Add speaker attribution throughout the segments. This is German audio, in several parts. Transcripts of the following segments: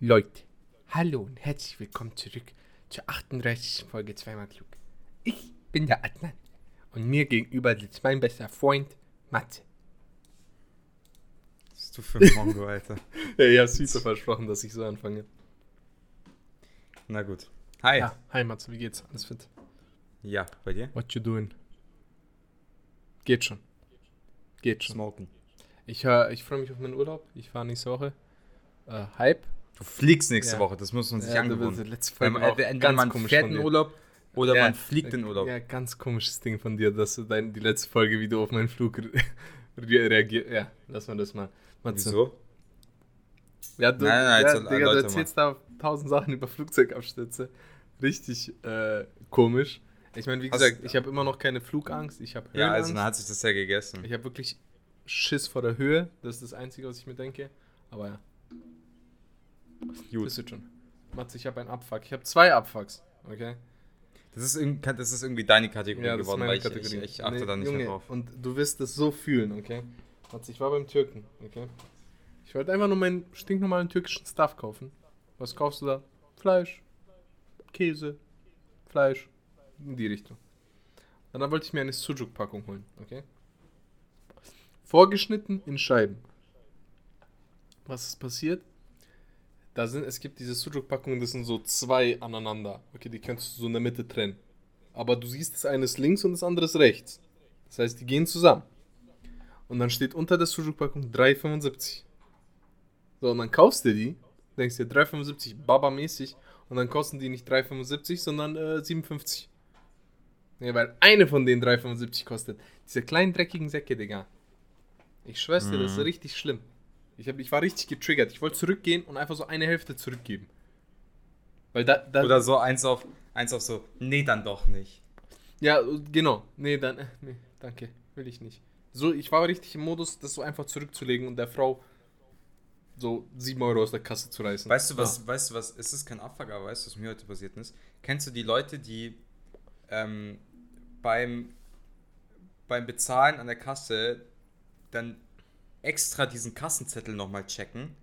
Speaker 1: Leute, hallo und herzlich willkommen zurück zur 38. Folge Zweimal Klug. Ich bin der Adnan und mir gegenüber sitzt mein bester Freund Matze.
Speaker 2: Was bist du für ein Mongo, Alter?
Speaker 1: Ja, ich hab's super versprochen, dass ich so anfange.
Speaker 2: Na gut. Hi.
Speaker 1: Ja, hi Matze, wie geht's? Alles fit?
Speaker 2: Ja, bei dir?
Speaker 1: What you doing? Geht schon. Geht schon.
Speaker 2: Smoken.
Speaker 1: Ich, hör- ich freue mich auf meinen Urlaub. Ich fahre nächste Woche. Äh, Hype.
Speaker 2: Du fliegst nächste
Speaker 1: Ja.
Speaker 2: Woche, das muss man sich
Speaker 1: Ja, du
Speaker 2: angewöhnen. Weil
Speaker 1: Folge
Speaker 2: man, entweder
Speaker 1: ganz
Speaker 2: man
Speaker 1: komisch
Speaker 2: fährt in. Urlaub oder
Speaker 1: Ja,
Speaker 2: man fliegt in Urlaub.
Speaker 1: Ja, ganz komisches Ding von dir, dass du dein, die letzte Folge, wie du auf meinen Flug re re reagiert. Ja, lass mal das mal. Matze.
Speaker 2: Wieso?
Speaker 1: Ja, du,
Speaker 2: Nein, nein,
Speaker 1: ja,
Speaker 2: jetzt
Speaker 1: Digga, du erzählst da tausend Sachen über Flugzeugabstürze. Richtig äh, komisch. Ich meine, wie
Speaker 2: Hast-
Speaker 1: gesagt, ich habe immer noch keine Flugangst. Ich habe
Speaker 2: Ja, also dann hat sich das ja gegessen.
Speaker 1: ich habe wirklich Schiss vor der Höhe. Das ist das Einzige, was ich mir denke. Aber ja,
Speaker 2: Gut.
Speaker 1: das wird schon. Matze, ich habe einen Abfuck. Ich habe zwei Abfucks. Okay?
Speaker 2: Das ist, das ist irgendwie deine Kategorie
Speaker 1: Ja,
Speaker 2: geworden, weil ich,
Speaker 1: Kategorie.
Speaker 2: ich, ich achte
Speaker 1: Nee,
Speaker 2: da nicht
Speaker 1: Junge,
Speaker 2: mehr drauf.
Speaker 1: Und du wirst es so fühlen, okay? Matze, ich war beim Türken, okay? Ich wollte einfach nur meinen stinknormalen türkischen Stuff kaufen. Was kaufst du da? Fleisch, Käse, Fleisch, in die Richtung. Und dann wollte ich mir eine Sujuk-Packung holen, okay? Vorgeschnitten in Scheiben. Was ist passiert? Da sind, es gibt diese Sujuk-Packungen, das sind so zwei aneinander. Okay, die kannst du so in der Mitte trennen. Aber du siehst, das eine ist links und das andere ist rechts. Das heißt, die gehen zusammen. Und dann steht unter der Sujuk-Packung 3,75. So, und dann kaufst du die, denkst dir 3,75 Baba-mäßig und dann kosten die nicht 3,75, sondern äh, 57. Ja, weil eine von den 3,75 kostet. Diese kleinen dreckigen Säcke, Digga. Ich schwör's dir, das ist
Speaker 2: Mhm.
Speaker 1: richtig schlimm. Ich, hab, ich war richtig getriggert. Ich wollte zurückgehen und einfach so eine Hälfte zurückgeben. Weil da, da
Speaker 2: Oder so eins auf, eins auf so, nee, dann doch nicht.
Speaker 1: Ja, genau. Nee, dann, äh, nee, danke. Will ich nicht. So, ich war richtig im Modus, das so einfach zurückzulegen und der Frau so 7 Euro aus der Kasse zu reißen.
Speaker 2: Weißt du was, weißt du was, es ist kein Abfuck, aber weißt du, was mir heute passiert ist? Kennst du die Leute, die ähm, beim, beim Bezahlen an der Kasse dann extra diesen Kassenzettel nochmal checken?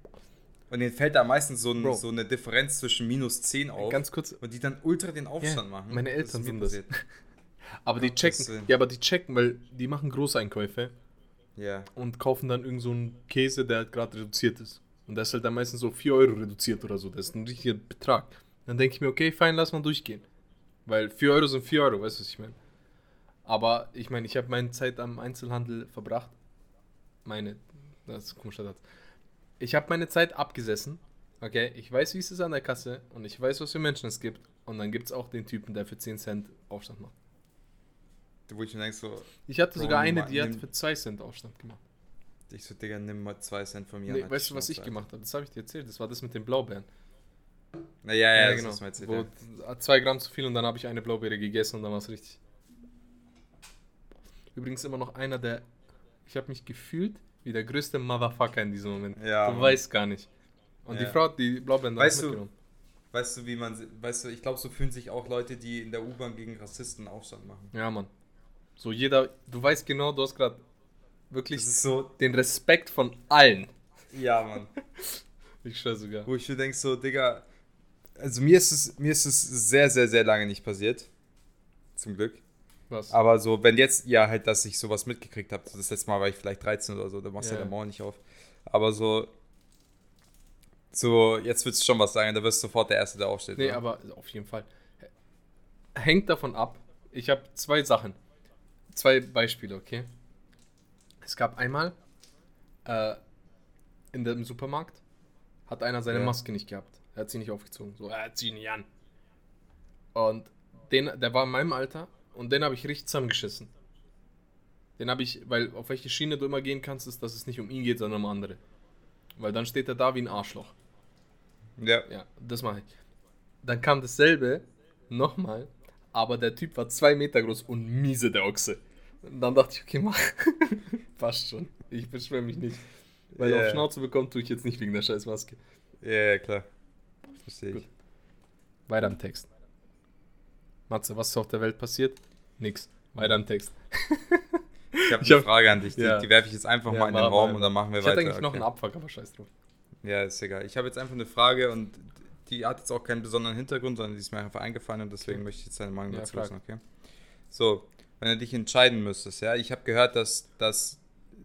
Speaker 2: Und denen fällt da meistens so, ein, so eine Differenz zwischen minus 10 auf.
Speaker 1: Ganz kurz.
Speaker 2: und die dann ultra den Aufstand
Speaker 1: Ja,
Speaker 2: machen.
Speaker 1: meine Eltern sind das. Aber die checken. Ja, aber die checken, weil die machen Großeinkäufe
Speaker 2: Ja.
Speaker 1: und kaufen dann irgend so einen Käse, der halt gerade reduziert ist. Und der ist halt dann meistens so 4 Euro reduziert oder so. Das ist ein richtiger Betrag. Dann denke ich mir, okay, fein, lass mal durchgehen. Weil 4 Euro sind 4 Euro, weißt du, was ich meine? Aber ich meine, ich habe meine Zeit am Einzelhandel verbracht. Meine, das ist ein komischer Satz. Ich habe meine Zeit abgesessen. Okay, ich weiß, wie es ist an der Kasse und ich weiß, was für Menschen es gibt. Und dann gibt es auch den Typen, der für 10 Cent Aufstand macht.
Speaker 2: Wo ich mir denke, so,
Speaker 1: Ich hatte
Speaker 2: Bro,
Speaker 1: sogar eine, die hat für 2 Cent Aufstand gemacht.
Speaker 2: ich so, Digga, nimm mal 2 Cent von mir.
Speaker 1: Nee, weißt du,
Speaker 2: halt
Speaker 1: was ich gemacht habe? Das habe ich dir erzählt. Das war das mit den Blaubeeren.
Speaker 2: Na, ja, ja, das hast du mir erzählt,
Speaker 1: Wo
Speaker 2: ja.
Speaker 1: zwei Gramm zu viel und dann habe ich eine Blaubeere gegessen und dann war es richtig. Übrigens immer noch einer der. Ich habe mich gefühlt wie der größte Motherfucker in diesem Moment.
Speaker 2: Ja,
Speaker 1: du
Speaker 2: Mann.
Speaker 1: weißt gar nicht. Und
Speaker 2: Ja.
Speaker 1: die Frau hat die Blaubeeren dann
Speaker 2: Weißt du-
Speaker 1: mitgenommen.
Speaker 2: Weißt du, wie man, weißt du, ich glaube, so fühlen sich auch Leute, die in der U-Bahn gegen Rassisten Aufstand machen.
Speaker 1: Ja, Mann. So jeder, du weißt genau, du hast gerade wirklich
Speaker 2: so,
Speaker 1: den Respekt von allen.
Speaker 2: ja, Mann.
Speaker 1: Ich schwör sogar.
Speaker 2: Wo ich mir denke, so, Digga, also mir ist es, mir ist es sehr, sehr, sehr lange nicht passiert. Zum Glück.
Speaker 1: Was?
Speaker 2: Aber so, wenn jetzt, ja, halt, dass ich sowas mitgekriegt habe, das letzte Mal war ich vielleicht 13 oder so, da machst du
Speaker 1: Ja.
Speaker 2: ja. der Mauer nicht auf. Aber so, so, jetzt willst du schon was sagen, da wirst du sofort der Erste, der aufsteht.
Speaker 1: Nee,
Speaker 2: oder?
Speaker 1: aber auf jeden Fall. Hängt davon ab. Ich habe zwei Sachen. Zwei Beispiele, okay? Es gab einmal äh, in dem Supermarkt hat einer seine
Speaker 2: Ja.
Speaker 1: Maske nicht gehabt. Er hat sie nicht aufgezogen. So, er hat sie nicht an. Und den, der war in meinem Alter und den habe ich richtig zusammengeschissen. Den habe ich, weil auf welche Schiene du immer gehen kannst, ist, dass es nicht um ihn geht, sondern um andere. Weil dann steht er da wie ein Arschloch.
Speaker 2: Ja.
Speaker 1: Ja, das mache ich. Dann kam dasselbe nochmal, aber der Typ war zwei Meter groß und miese, der Ochse. Und dann dachte ich, okay, mach. Passt schon. Ich beschwere mich nicht. Weil
Speaker 2: Ja.
Speaker 1: auf Schnauze bekommen tue ich jetzt nicht wegen der scheiß Maske.
Speaker 2: Ja, ja, klar. Verstehe
Speaker 1: Gut.
Speaker 2: ich.
Speaker 1: Weiter am Text. Matze, was ist auf der Welt passiert? Nix. Weiter am Text.
Speaker 2: Ich habe
Speaker 1: Ich
Speaker 2: eine
Speaker 1: hab-
Speaker 2: Frage an dich, die,
Speaker 1: Ja.
Speaker 2: die werfe ich jetzt einfach
Speaker 1: Ja,
Speaker 2: mal in den Raum und dann machen wir
Speaker 1: Ich
Speaker 2: weiter.
Speaker 1: hatte eigentlich noch
Speaker 2: okay.
Speaker 1: einen Abfuck, aber scheiß drauf.
Speaker 2: Ja, ist egal. Ich habe jetzt einfach eine Frage und die hat jetzt auch keinen besonderen Hintergrund, sondern die ist mir einfach eingefallen und deswegen möchte ich jetzt deine Meinung
Speaker 1: Ja,
Speaker 2: dazu wissen, okay? So, wenn du dich entscheiden müsstest, ja, ich habe gehört, dass, dass,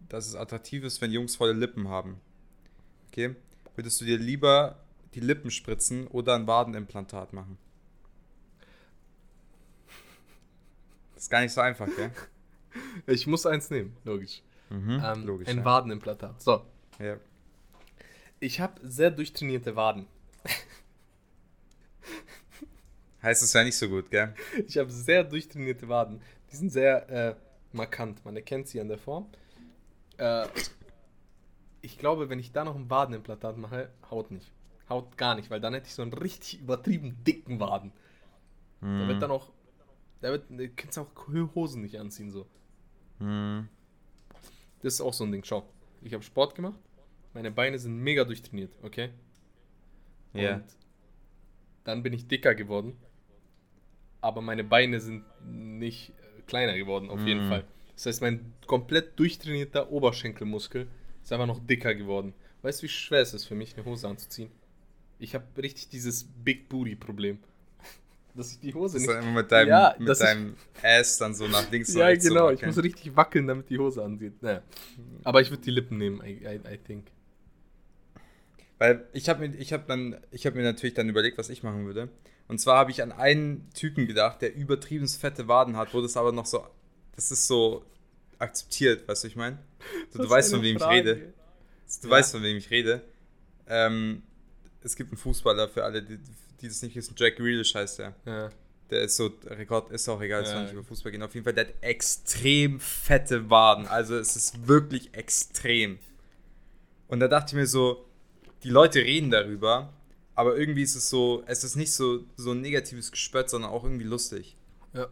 Speaker 2: dass es attraktiv ist, wenn Jungs volle Lippen haben. Okay? Würdest du dir lieber die Lippen spritzen oder ein Wadenimplantat machen? Ist gar nicht so einfach, gell?
Speaker 1: Ich muss eins nehmen, logisch.
Speaker 2: Mhm,
Speaker 1: Ähm,
Speaker 2: logisch.
Speaker 1: ein
Speaker 2: ja.
Speaker 1: Wadenimplantat. So,
Speaker 2: Ja.
Speaker 1: ich habe sehr durchtrainierte Waden.
Speaker 2: Heißt, es wäre nicht so gut, gell?
Speaker 1: Ich habe sehr durchtrainierte Waden. Die sind sehr äh, markant. Man erkennt sie an der Form. Äh, ich glaube, wenn ich da noch ein Wadenimplantat mache, haut nicht. Haut gar nicht, weil dann hätte ich so einen richtig übertrieben dicken Waden.
Speaker 2: Mhm.
Speaker 1: wird dann auch. Der wird. Du kannst auch Hosen nicht anziehen, so.
Speaker 2: Mhm.
Speaker 1: Das ist auch so ein Ding. Schau, ich habe Sport gemacht. Meine Beine sind mega durchtrainiert, okay?
Speaker 2: Ja.
Speaker 1: Und dann bin ich dicker geworden. Aber meine Beine sind nicht äh, kleiner geworden, auf jeden
Speaker 2: Mhm.
Speaker 1: Fall. Das heißt, mein komplett durchtrainierter Oberschenkelmuskel ist einfach noch dicker geworden. Weißt du, wie schwer es ist für mich, eine Hose anzuziehen? Ich habe richtig dieses Big Booty-Problem. Dass ich die Hose nicht.
Speaker 2: dann immer mit deinem,
Speaker 1: Ja,
Speaker 2: mit deinem Ass dann so nach links
Speaker 1: Ja,
Speaker 2: rechts so
Speaker 1: genau. ich muss richtig wackeln, damit die Hose angeht. Naja. Aber ich würde die Lippen nehmen, I, I, I think.
Speaker 2: Weil ich habe mir, ich hab dann, ich habe mir natürlich dann überlegt, was ich machen würde. Und zwar habe ich an einen Typen gedacht, der übertrieben fette Waden hat, wo das aber noch so, das ist so akzeptiert, weißt du, ich meine? So, du weißt, von wem
Speaker 1: Frage.
Speaker 2: ich rede. Du
Speaker 1: Ja.
Speaker 2: weißt, von wem ich rede. Ähm, es gibt einen Fußballer für alle, die, die das nicht wissen. Jack Grealish heißt der.
Speaker 1: Ja.
Speaker 2: Der ist so, Rekord ist auch egal, es
Speaker 1: Ja.
Speaker 2: soll nicht über Fußball gehen. Auf jeden Fall, der hat extrem fette Waden. Also es ist wirklich extrem. Und da dachte ich mir so, die Leute reden darüber, aber irgendwie ist es so, es ist nicht so, so ein negatives Gespött, sondern auch irgendwie lustig.
Speaker 1: Ja.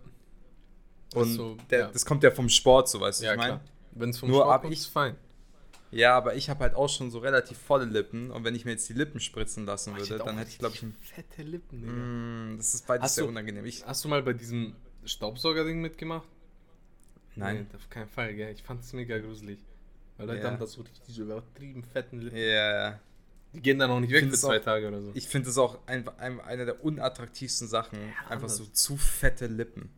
Speaker 2: Und
Speaker 1: so,
Speaker 2: der,
Speaker 1: ja.
Speaker 2: das kommt ja vom Sport, so weißt du,
Speaker 1: Ja,
Speaker 2: ich meine.
Speaker 1: Wenn es vom
Speaker 2: Nur
Speaker 1: Sport kommt,
Speaker 2: ich-
Speaker 1: ist fein.
Speaker 2: Ja, aber ich habe halt auch schon so relativ volle Lippen und wenn ich mir jetzt die Lippen spritzen lassen würde, dann hätte ich glaube ich ein,
Speaker 1: Fette Lippen, Digga.
Speaker 2: Mm, das ist beides
Speaker 1: Hast
Speaker 2: sehr
Speaker 1: du-
Speaker 2: unangenehm. Ich,
Speaker 1: Hast du mal bei diesem Staubsauger-Ding mitgemacht?
Speaker 2: nein.
Speaker 1: Nee, auf keinen Fall, gell? Ich fand es mega gruselig. Weil Leute
Speaker 2: Ja.
Speaker 1: haben da so richtig diese übertrieben fetten Lippen.
Speaker 2: Ja,
Speaker 1: Die gehen dann auch nicht weg für
Speaker 2: es
Speaker 1: zwei
Speaker 2: auch-
Speaker 1: Tage oder so.
Speaker 2: ich finde das auch einfach ein, eine der unattraktivsten Sachen. einfach
Speaker 1: anders.
Speaker 2: so zu fette Lippen.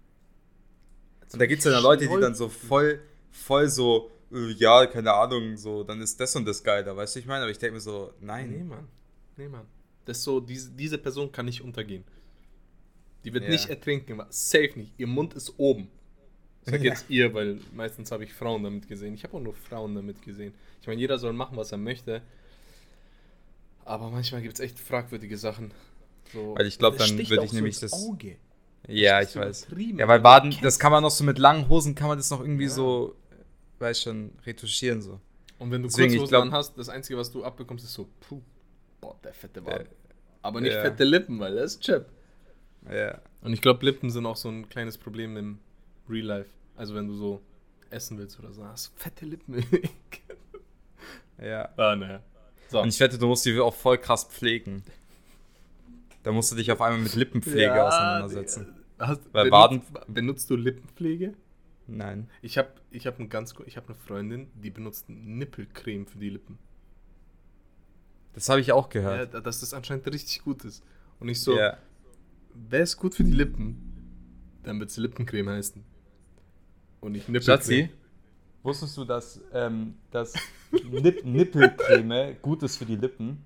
Speaker 2: Und da gibt es ja dann Leute, die dann so voll, voll so, ja, keine Ahnung, so, dann ist das und das geiler, weißt du, ich meine? Aber ich denke mir so, nein.
Speaker 1: Nee, Mann. Nee, Mann. Das ist so, diese, diese Person kann nicht untergehen. Die wird
Speaker 2: Ja.
Speaker 1: nicht ertrinken. Safe nicht. Ihr Mund ist oben. Ich sag
Speaker 2: Ja.
Speaker 1: jetzt ihr, weil meistens habe ich Frauen damit gesehen. Ich habe auch nur Frauen damit gesehen. Ich meine, jeder soll machen, was er möchte. Aber manchmal gibt es echt fragwürdige Sachen. So,
Speaker 2: Weil ich glaub,
Speaker 1: das
Speaker 2: dann würde ich
Speaker 1: so
Speaker 2: nämlich
Speaker 1: ins
Speaker 2: das-
Speaker 1: Auge.
Speaker 2: Ja, ich weiß. Ja, weil. Baden, das kann man noch so mit langen Hosen, kann man das noch irgendwie
Speaker 1: Ja.
Speaker 2: so, weiß schon, retuschieren so.
Speaker 1: Und wenn du
Speaker 2: Deswegen,
Speaker 1: Kurzhosen
Speaker 2: glaub-
Speaker 1: hast, das Einzige, was du abbekommst, ist so, puh, boah, der fette Waden.
Speaker 2: Äh,
Speaker 1: Aber nicht
Speaker 2: ja.
Speaker 1: fette Lippen, weil das ist Chip.
Speaker 2: Ja.
Speaker 1: Und ich glaube, Lippen sind auch so ein kleines Problem im Real Life. Also wenn du so essen willst oder so, hast du fette Lippen.
Speaker 2: Ja.
Speaker 1: ah, naja. So.
Speaker 2: Und ich wette, du musst die auch voll krass pflegen. Da musst du dich auf einmal mit Lippenpflege
Speaker 1: Ja,
Speaker 2: auseinandersetzen.
Speaker 1: Hast,
Speaker 2: Weil
Speaker 1: benutzt, benutzt du Lippenpflege?
Speaker 2: Nein.
Speaker 1: Ich habe ich hab ein ganz, ich habe eine Freundin, die benutzt Nippelcreme für die Lippen.
Speaker 2: Das habe ich auch
Speaker 1: Ja,
Speaker 2: gehört.
Speaker 1: da- dass das anscheinend richtig gut ist. Und ich so,
Speaker 2: Ja.
Speaker 1: wer ist gut für die Lippen? Dann wird es Lippencreme heißen. Und nicht Nippelcreme.
Speaker 2: Schatzi, wusstest du, dass, ähm, dass Nipp Nippelcreme gut ist für die Lippen?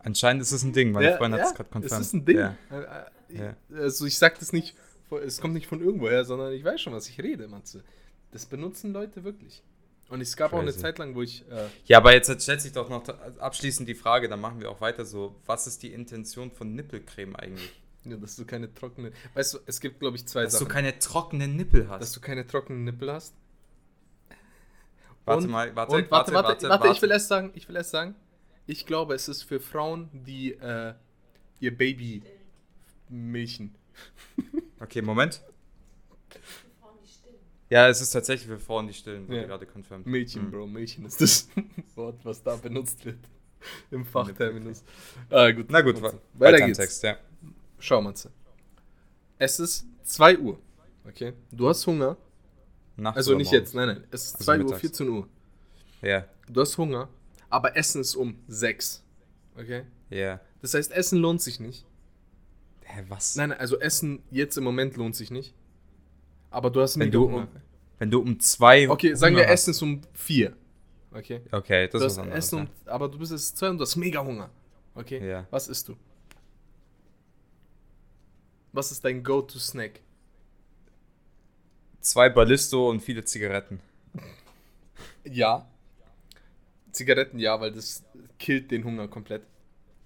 Speaker 2: Anscheinend ist es ein Ding. Meine
Speaker 1: Ja,
Speaker 2: Freundin hat
Speaker 1: ja,
Speaker 2: es gerade
Speaker 1: Es
Speaker 2: confirmed.
Speaker 1: ist ein Ding.
Speaker 2: Ja.
Speaker 1: Äh, äh,
Speaker 2: Ja.
Speaker 1: Also ich sag das nicht, es kommt nicht von irgendwoher, sondern ich weiß schon, was ich rede, Matze. Das benutzen Leute wirklich. Und es gab auch eine
Speaker 2: Crazy.
Speaker 1: Zeit lang, wo ich, äh,
Speaker 2: ja, aber jetzt stellt sich doch noch abschließend die Frage, dann machen wir auch weiter so. Was ist die Intention von Nippelcreme eigentlich?
Speaker 1: ja, dass du keine trockene, weißt du, es gibt glaube ich zwei
Speaker 2: Dass du
Speaker 1: Sachen.
Speaker 2: keine trockenen Nippel hast.
Speaker 1: dass du keine trockenen Nippel hast.
Speaker 2: warte
Speaker 1: und,
Speaker 2: mal, warte,
Speaker 1: und warte, warte, warte,
Speaker 2: warte,
Speaker 1: ich will erst sagen, ich will erst sagen, ich glaube, es ist für Frauen, die äh, ihr Baby milchen.
Speaker 2: Okay, Moment. Ja, es ist tatsächlich für Frauen, die stillen, wurde
Speaker 1: Ja.
Speaker 2: gerade confirmed.
Speaker 1: Mädchen,
Speaker 2: Hm.
Speaker 1: Bro, Mädchen ist das Wort, was da benutzt wird. Im Fachterminus. Ah, gut.
Speaker 2: Na gut,
Speaker 1: weiter
Speaker 2: im
Speaker 1: geht's.
Speaker 2: Text, ja.
Speaker 1: Schau, Matze. Es ist 2 Uhr. Okay? Du hast Hunger.
Speaker 2: Nachts
Speaker 1: Also nicht
Speaker 2: morgens?
Speaker 1: jetzt, nein, nein. Es ist
Speaker 2: Also
Speaker 1: 2 Uhr,
Speaker 2: mittags.
Speaker 1: 14 Uhr.
Speaker 2: Ja.
Speaker 1: Du hast Hunger, aber Essen ist um 6. Okay?
Speaker 2: Ja.
Speaker 1: Das heißt, Essen lohnt sich nicht.
Speaker 2: Hä, was?
Speaker 1: Nein, also Essen jetzt im Moment lohnt sich nicht. Aber du hast
Speaker 2: wenn
Speaker 1: mega
Speaker 2: du, um, wenn du um zwei.
Speaker 1: Okay, sagen wir
Speaker 2: Hunger
Speaker 1: Essen ist um 4. Okay?
Speaker 2: hast. Okay, das
Speaker 1: Du
Speaker 2: ist
Speaker 1: hast
Speaker 2: anderes.
Speaker 1: Essen, und, aber du bist jetzt 2 und du hast mega Hunger. Okay?
Speaker 2: Ja.
Speaker 1: Was isst du? Was ist dein Go-To-Snack?
Speaker 2: Zwei Ballisto und viele Zigaretten.
Speaker 1: Ja. Zigaretten ja, weil das killt den Hunger komplett.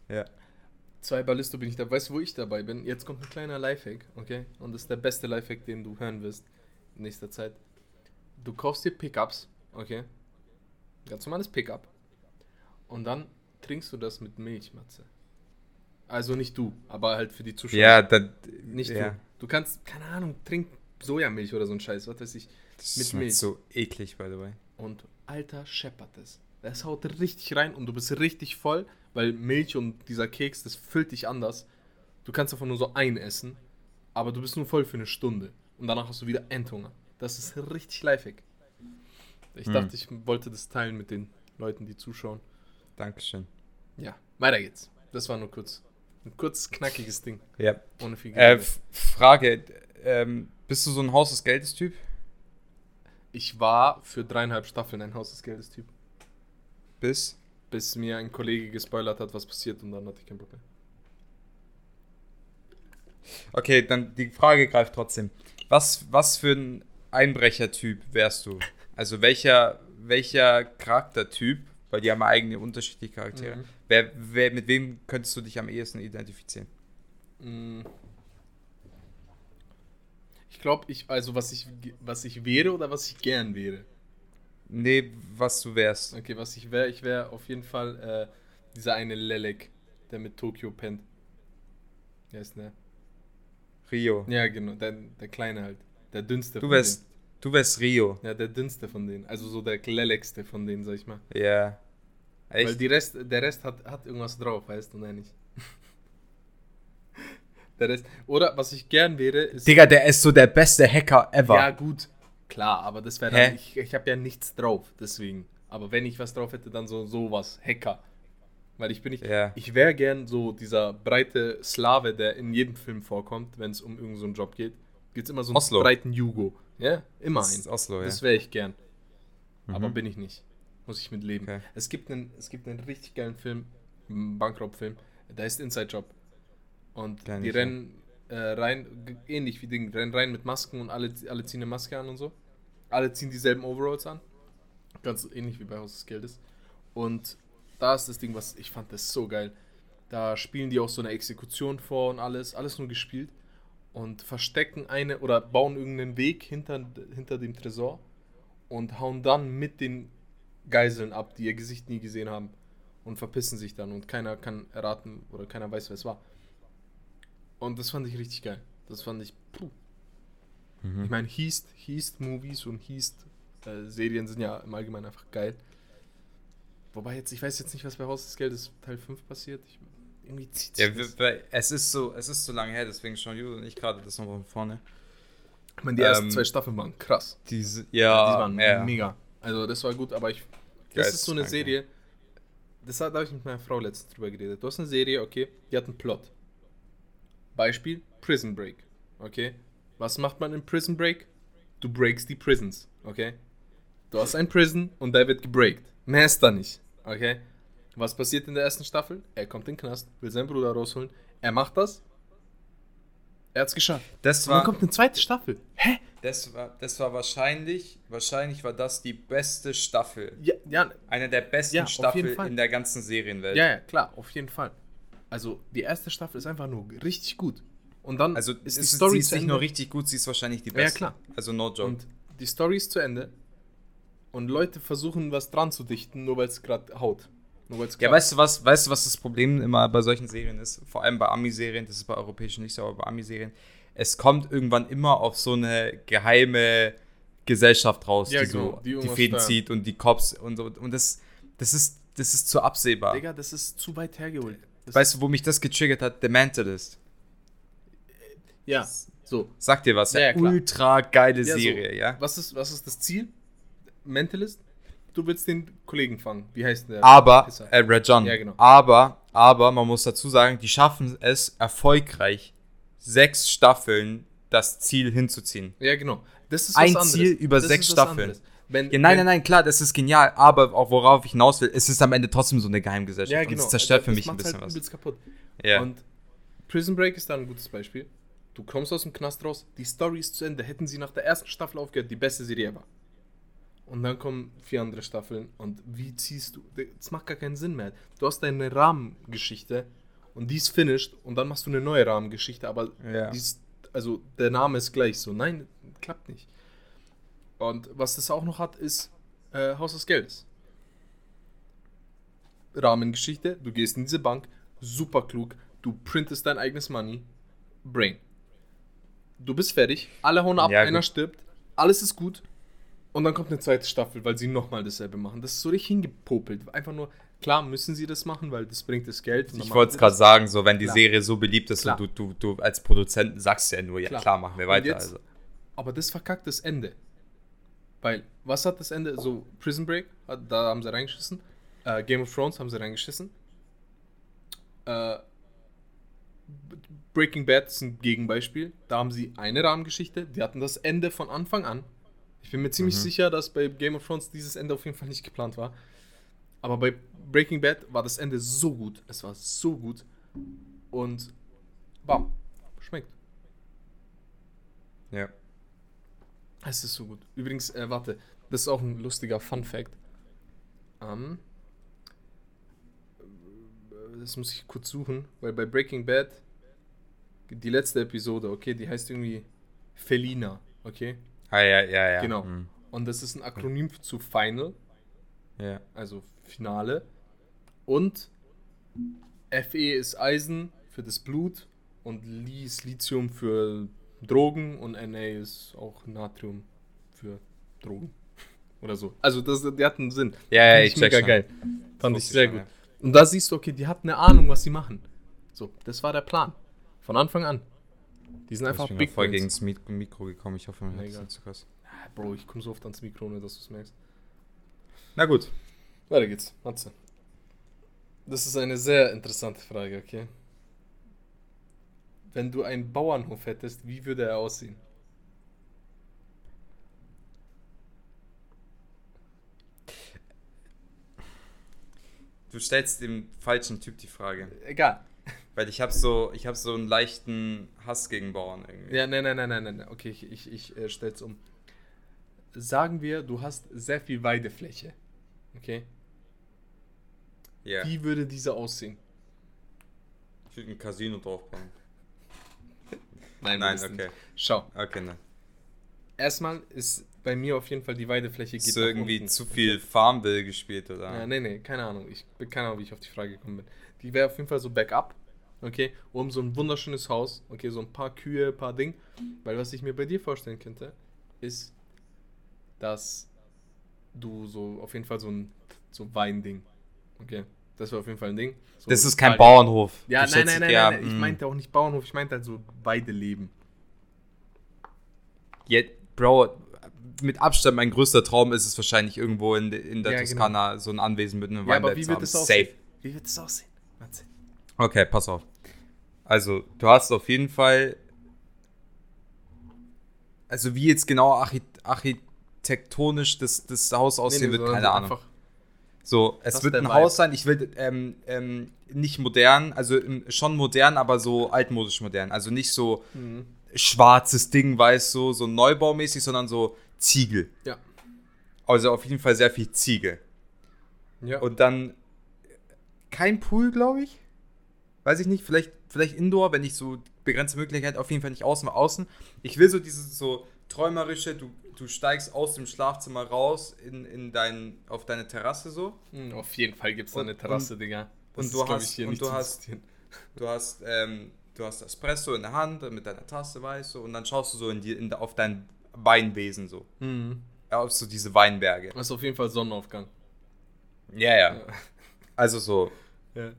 Speaker 2: Ja.
Speaker 1: Zwei Ballisto bin ich da. Weißt du, wo ich dabei bin? Jetzt kommt ein kleiner Lifehack, okay? Und das ist der beste Lifehack, den du hören wirst in nächster Zeit. Du kaufst dir Pickups, okay? Ganz normales Pickup. Und dann trinkst du das mit Milch, Matze. Also nicht du, aber halt für die Zuschauer.
Speaker 2: Ja, dann.
Speaker 1: Nicht
Speaker 2: ja.
Speaker 1: du. Du kannst, keine Ahnung, trink Sojamilch oder so ein Scheiß, was weiß ich.
Speaker 2: Das
Speaker 1: Mit Milch.
Speaker 2: so eklig, by the way.
Speaker 1: Und alter scheppert es. Das haut richtig rein und du bist richtig voll, weil Milch und dieser Keks, das füllt dich anders. Du kannst davon nur so ein essen, aber du bist nur voll für eine Stunde. Und danach hast du wieder Endhunger. Das ist richtig lifehack. Ich
Speaker 2: Hm.
Speaker 1: dachte, ich wollte das teilen mit den Leuten, die zuschauen.
Speaker 2: Dankeschön.
Speaker 1: Ja, weiter geht's. Das war nur kurz. Ein kurzes, knackiges Ding.
Speaker 2: Ja.
Speaker 1: Ohne viel
Speaker 2: Äh,
Speaker 1: Gerede.
Speaker 2: F- Frage: ähm, Bist du so ein Haus des Geldes-Typ?
Speaker 1: Ich war für dreieinhalb Staffeln ein Haus des Geldes Typ.
Speaker 2: Bis?
Speaker 1: Bis mir ein Kollege gespoilert hat, was passiert und dann hatte ich Bock mehr.
Speaker 2: Okay, dann die Frage greift trotzdem. Was, was für ein Einbrechertyp wärst du? Also welcher, welcher Charaktertyp, weil die haben eigene unterschiedliche Charaktere,
Speaker 1: Mhm.
Speaker 2: wer, wer, mit wem könntest du dich am ehesten identifizieren?
Speaker 1: Mm. Ich glaube, ich, also was ich, was ich wäre oder was ich gern wäre.
Speaker 2: Nee, was du wärst.
Speaker 1: Okay, was ich wäre, ich wäre auf jeden Fall äh, dieser eine Lelek, der mit Tokio pennt. Der ist ne?
Speaker 2: Rio.
Speaker 1: Ja, genau, der, der kleine halt. Der dünnste
Speaker 2: Du wärst, du wärst Rio.
Speaker 1: denen. Ja, der dünnste von denen. Also so der lelekste von denen, sag ich mal.
Speaker 2: Ja.
Speaker 1: Weil
Speaker 2: Echt?
Speaker 1: die Rest, der Rest hat, hat irgendwas drauf, weißt du, nein, nicht. der Rest. Oder was ich gern wäre, ist.
Speaker 2: Digga, der ist so der beste Hacker ever.
Speaker 1: Ja, gut. Klar, aber das wäre dann. Ich, ich habe ja nichts drauf, deswegen. Aber wenn ich was drauf hätte, dann so sowas. Hacker. Weil ich bin nicht.
Speaker 2: Ja.
Speaker 1: Ich wäre gern so dieser breite Slave, der in jedem Film vorkommt, wenn es um irgendeinen so einen Job geht. Gibt's immer so einen
Speaker 2: Oslo.
Speaker 1: breiten Jugo. Ja, immer
Speaker 2: Das
Speaker 1: einen.
Speaker 2: Oslo, ja.
Speaker 1: Das wäre ich gern. Aber
Speaker 2: Mhm.
Speaker 1: bin ich nicht. Muss ich mit leben.
Speaker 2: Okay.
Speaker 1: Es, gibt einen, es gibt einen richtig geilen Film, einen Bankraubfilm, der heißt Inside Job. Und
Speaker 2: Kenn
Speaker 1: die rennen äh, rein, ähnlich wie Ding, rennen rein mit Masken und alle, alle ziehen eine Maske an und so. Alle ziehen dieselben Overalls an. Ganz ähnlich wie bei Haus des Geldes. Und da ist das Ding, was ich fand das so geil. Da spielen die auch so eine Exekution vor und alles, alles nur gespielt. Und verstecken eine oder bauen irgendeinen Weg hinter, hinter dem Tresor und hauen dann mit den Geiseln ab, die ihr Gesicht nie gesehen haben. Und verpissen sich dann und keiner kann erraten oder keiner weiß, wer es war. Und das fand ich richtig geil. Das fand ich, puh.
Speaker 2: Mhm.
Speaker 1: Ich meine, Heist, Heist-Movies und Heist-Serien sind ja im Allgemeinen einfach geil. Wobei jetzt, ich weiß jetzt nicht, was bei Haus des Geldes Teil 5 passiert. Ich, irgendwie zieht
Speaker 2: Ja,
Speaker 1: das.
Speaker 2: es ist so, es ist so lange her, deswegen schauen Jude und ich gerade das noch von vorne.
Speaker 1: Ich meine, die ersten
Speaker 2: ähm,
Speaker 1: zwei Staffeln waren krass.
Speaker 2: Diese,
Speaker 1: die
Speaker 2: ja,
Speaker 1: waren
Speaker 2: ja.
Speaker 1: mega. Also das war gut, aber ich. Das ist so eine
Speaker 2: Geisteskrank,
Speaker 1: Serie. Das habe ich mit meiner Frau letztens drüber geredet. Du hast eine Serie, okay, die hat einen Plot. Beispiel Prison Break. Okay? Was macht man in Prison Break? Du breakst die Prisons, okay? Du hast ein Prison und der wird gebreakt. Mehr ist da nicht, okay? Was passiert in der ersten Staffel? Er kommt in den Knast, will seinen Bruder rausholen. Er macht das. Er hat's geschafft.
Speaker 2: Das
Speaker 1: Und dann
Speaker 2: war,
Speaker 1: kommt eine zweite Staffel. Hä?
Speaker 2: das war, das war wahrscheinlich, wahrscheinlich war das die beste Staffel.
Speaker 1: Ja, ja,
Speaker 2: Eine der besten
Speaker 1: Ja,
Speaker 2: Staffeln in der ganzen Serienwelt.
Speaker 1: Ja, ja, klar, auf jeden Fall. Also, die erste Staffel ist einfach nur richtig gut. Und dann
Speaker 2: Also
Speaker 1: ist
Speaker 2: ist
Speaker 1: die
Speaker 2: es,
Speaker 1: Story
Speaker 2: sie ist
Speaker 1: zu
Speaker 2: nicht
Speaker 1: Ende.
Speaker 2: nur richtig gut, sie ist wahrscheinlich die
Speaker 1: Ja,
Speaker 2: beste.
Speaker 1: klar.
Speaker 2: Also no joke.
Speaker 1: Und die Story ist zu Ende. Und Leute versuchen, was dran zu dichten, nur weil es gerade haut. Nur weil's
Speaker 2: Ja, weißt du was, weißt du, was das Problem immer bei solchen Serien ist? Vor allem bei Ami-Serien, das ist bei europäischen nicht so, aber bei Ami-Serien. Es kommt irgendwann immer auf so eine geheime Gesellschaft raus,
Speaker 1: Ja,
Speaker 2: die
Speaker 1: genau,
Speaker 2: so
Speaker 1: die
Speaker 2: die, Fäden
Speaker 1: steuern.
Speaker 2: zieht und die Cops und so. Und das, das ist, das ist zu absehbar.
Speaker 1: Digga, das ist zu weit hergeholt. Das
Speaker 2: Weißt du, wo mich das getriggert hat? The Mentalist.
Speaker 1: Ja, so.
Speaker 2: Sag dir was,
Speaker 1: Ja, ja,
Speaker 2: ultra geile
Speaker 1: Ja, so.
Speaker 2: Serie, ja?
Speaker 1: Was ist, was ist das Ziel? Mentalist? du willst den Kollegen fangen. Wie heißt der?
Speaker 2: Aber, äh, Red John.
Speaker 1: Ja, genau.
Speaker 2: Aber, aber, man muss dazu sagen, die schaffen es erfolgreich, sechs Staffeln das Ziel hinzuziehen.
Speaker 1: Ja, genau. Das ist
Speaker 2: Ein
Speaker 1: was anderes.
Speaker 2: Ziel über
Speaker 1: Das
Speaker 2: sechs Staffeln.
Speaker 1: anderes. Wenn,
Speaker 2: Ja, nein, nein, nein, klar, das ist genial, aber auch worauf ich hinaus will, es ist am Ende trotzdem so eine Geheimgesellschaft.
Speaker 1: Ja,
Speaker 2: Und
Speaker 1: genau.
Speaker 2: das zerstört für
Speaker 1: Das
Speaker 2: mich ein
Speaker 1: macht's
Speaker 2: bisschen
Speaker 1: halt
Speaker 2: was.
Speaker 1: kaputt.
Speaker 2: Ja.
Speaker 1: Und Prison Break ist da ein gutes Beispiel. Du kommst aus dem Knast raus, die Story ist zu Ende. Hätten sie nach der ersten Staffel aufgehört, die beste Serie ever. Und dann kommen vier andere Staffeln und wie ziehst du? Das macht gar keinen Sinn mehr. Du hast deine Rahmengeschichte und die ist finished und dann machst du eine neue Rahmengeschichte, aber
Speaker 2: Ja.
Speaker 1: die ist, also der Name ist gleich so. Nein, klappt nicht. Und was das auch noch hat, ist äh, Haus des Geldes. Rahmengeschichte, du gehst in diese Bank, super klug, du printest dein eigenes Money, Brain. Du bist fertig, alle hauen ab,
Speaker 2: Ja,
Speaker 1: einer stirbt, alles ist gut und dann kommt eine zweite Staffel, weil sie nochmal dasselbe machen. Das ist so richtig hingepopelt. Einfach nur, klar müssen sie das machen, weil das bringt das Geld. und
Speaker 2: Ich wollte es gerade sagen, so wenn die
Speaker 1: Klar.
Speaker 2: Serie so beliebt ist,
Speaker 1: Klar.
Speaker 2: du, du, du als Produzent sagst ja nur, ja klar,
Speaker 1: Klar.
Speaker 2: machen wir
Speaker 1: Und
Speaker 2: weiter.
Speaker 1: jetzt-
Speaker 2: also.
Speaker 1: Aber das verkackt das Ende. Weil, was hat das Ende? So, Prison Break, da haben sie reingeschissen. Äh, Game of Thrones haben sie reingeschissen. Äh, Breaking Bad ist ein Gegenbeispiel. Da haben sie eine Rahmengeschichte. Die hatten das Ende von Anfang an. Ich bin mir ziemlich
Speaker 2: Mhm.
Speaker 1: sicher, dass bei Game of Thrones dieses Ende auf jeden Fall nicht geplant war. Aber bei Breaking Bad war das Ende so gut. Es war so gut. Und bam, schmeckt.
Speaker 2: Ja.
Speaker 1: Es ist so gut. Übrigens, äh, warte, das ist auch ein lustiger Fun Fact. Ähm, äh, das muss ich kurz suchen, weil bei Breaking Bad die letzte Episode, okay, die heißt irgendwie Felina, okay?
Speaker 2: Ah, ja, ja, ja.
Speaker 1: Genau.
Speaker 2: Hm.
Speaker 1: Und das ist ein Akronym zu Final,
Speaker 2: Ja.
Speaker 1: also Finale. Und Fe ist Eisen für das Blut und Li ist Lithium für Drogen und Na ist auch Natrium für Drogen. Oder so. Also das, die hatten Sinn.
Speaker 2: Ja, ja, ich
Speaker 1: mega
Speaker 2: schon.
Speaker 1: geil. Fand ich sehr
Speaker 2: schon,
Speaker 1: gut. Und da siehst du, okay, die hatten eine Ahnung, was sie machen. So, das war der Plan. Von Anfang an. Die sind einfach
Speaker 2: ich bin
Speaker 1: Big
Speaker 2: voll gegen das Mikro gekommen. Ich hoffe, man hört
Speaker 1: egal.
Speaker 2: nicht so krass.
Speaker 1: Bro, ich komme so oft ans Mikro, ohne dass du es merkst.
Speaker 2: Na gut.
Speaker 1: Weiter geht's. Matze. Das ist eine sehr interessante Frage, okay? Wenn du einen Bauernhof hättest, wie würde er aussehen?
Speaker 2: Du stellst dem falschen Typ die Frage.
Speaker 1: Egal.
Speaker 2: Weil ich habe so, ich habe so einen leichten Hass gegen Bauern irgendwie.
Speaker 1: Ja, nein, nein, nein, nein, nein. nein. Okay, ich, ich, ich äh, stell's um. Sagen wir, du hast sehr viel Weidefläche. Okay?
Speaker 2: Ja.
Speaker 1: Wie würde diese aussehen?
Speaker 2: Ich würde ein Casino draufbauen.
Speaker 1: Nein,
Speaker 2: Nein, okay.
Speaker 1: nicht. Schau,
Speaker 2: Okay, nein.
Speaker 1: erstmal ist bei mir auf jeden Fall die Weidefläche geht
Speaker 2: Hast du
Speaker 1: nach
Speaker 2: irgendwie zu viel Farmville gespielt oder?
Speaker 1: Ja, nee, nee, keine Ahnung. Ich bin keine Ahnung, wie ich auf die Frage gekommen bin. Die wäre auf jeden Fall so Backup. Okay, um so ein wunderschönes Haus. Okay, so ein paar Kühe, ein paar Ding. Weil was ich mir bei dir vorstellen könnte, ist, dass du so auf jeden Fall so ein so Weinding. Okay, das wäre auf jeden Fall ein Ding. So
Speaker 2: Das ist kein
Speaker 1: total-
Speaker 2: Bauernhof.
Speaker 1: Ja, nein, nein, nein,
Speaker 2: ja,
Speaker 1: nein, Ich
Speaker 2: mm,
Speaker 1: meinte auch nicht Bauernhof, ich meinte halt so Weideleben.
Speaker 2: Ja, Bro, mit Abstand mein größter Traum ist es wahrscheinlich irgendwo in, in der
Speaker 1: Ja, genau.
Speaker 2: Toskana so ein Anwesen mit einem
Speaker 1: Ja, aber
Speaker 2: Weinberg
Speaker 1: wie
Speaker 2: zu
Speaker 1: wird das aussehen?
Speaker 2: Safe.
Speaker 1: Wie wird das aussehen?
Speaker 2: Okay, pass auf. Also, du hast auf jeden Fall. Also, wie jetzt genau archi architektonisch das, das Haus aussehen wird,
Speaker 1: sondern
Speaker 2: keine
Speaker 1: so
Speaker 2: Ahnung.
Speaker 1: einfach-
Speaker 2: So, es
Speaker 1: Das
Speaker 2: wird ein Haus sein. Ich will ähm, ähm, nicht modern, also ähm, schon modern, aber so altmodisch modern. Also nicht so
Speaker 1: Mhm.
Speaker 2: schwarzes Ding, weißt du, so neubaumäßig, sondern so Ziegel.
Speaker 1: Ja.
Speaker 2: Also auf jeden Fall sehr viel Ziegel.
Speaker 1: Ja.
Speaker 2: Und dann kein Pool, glaube ich. Weiß ich nicht, vielleicht, vielleicht Indoor, wenn ich so begrenzte Möglichkeit, auf jeden Fall nicht außen, außen. Ich will so dieses so träumerische, du, du steigst aus dem Schlafzimmer raus in, in dein, auf deine Terrasse so.
Speaker 1: Mhm, Auf jeden Fall gibt es da
Speaker 2: Und-
Speaker 1: eine Terrasse, Digga.
Speaker 2: und du
Speaker 1: glaub
Speaker 2: hast- und du hast-. Du hast, ähm, du hast Espresso in der Hand mit deiner Tasse, weißt du, und dann schaust du so in die, in, auf dein Weinwesen so.
Speaker 1: Mhm.
Speaker 2: Auf so diese Weinberge.
Speaker 1: Das ist auf jeden Fall Sonnenaufgang.
Speaker 2: Ja, ja. Also so,
Speaker 1: Ja.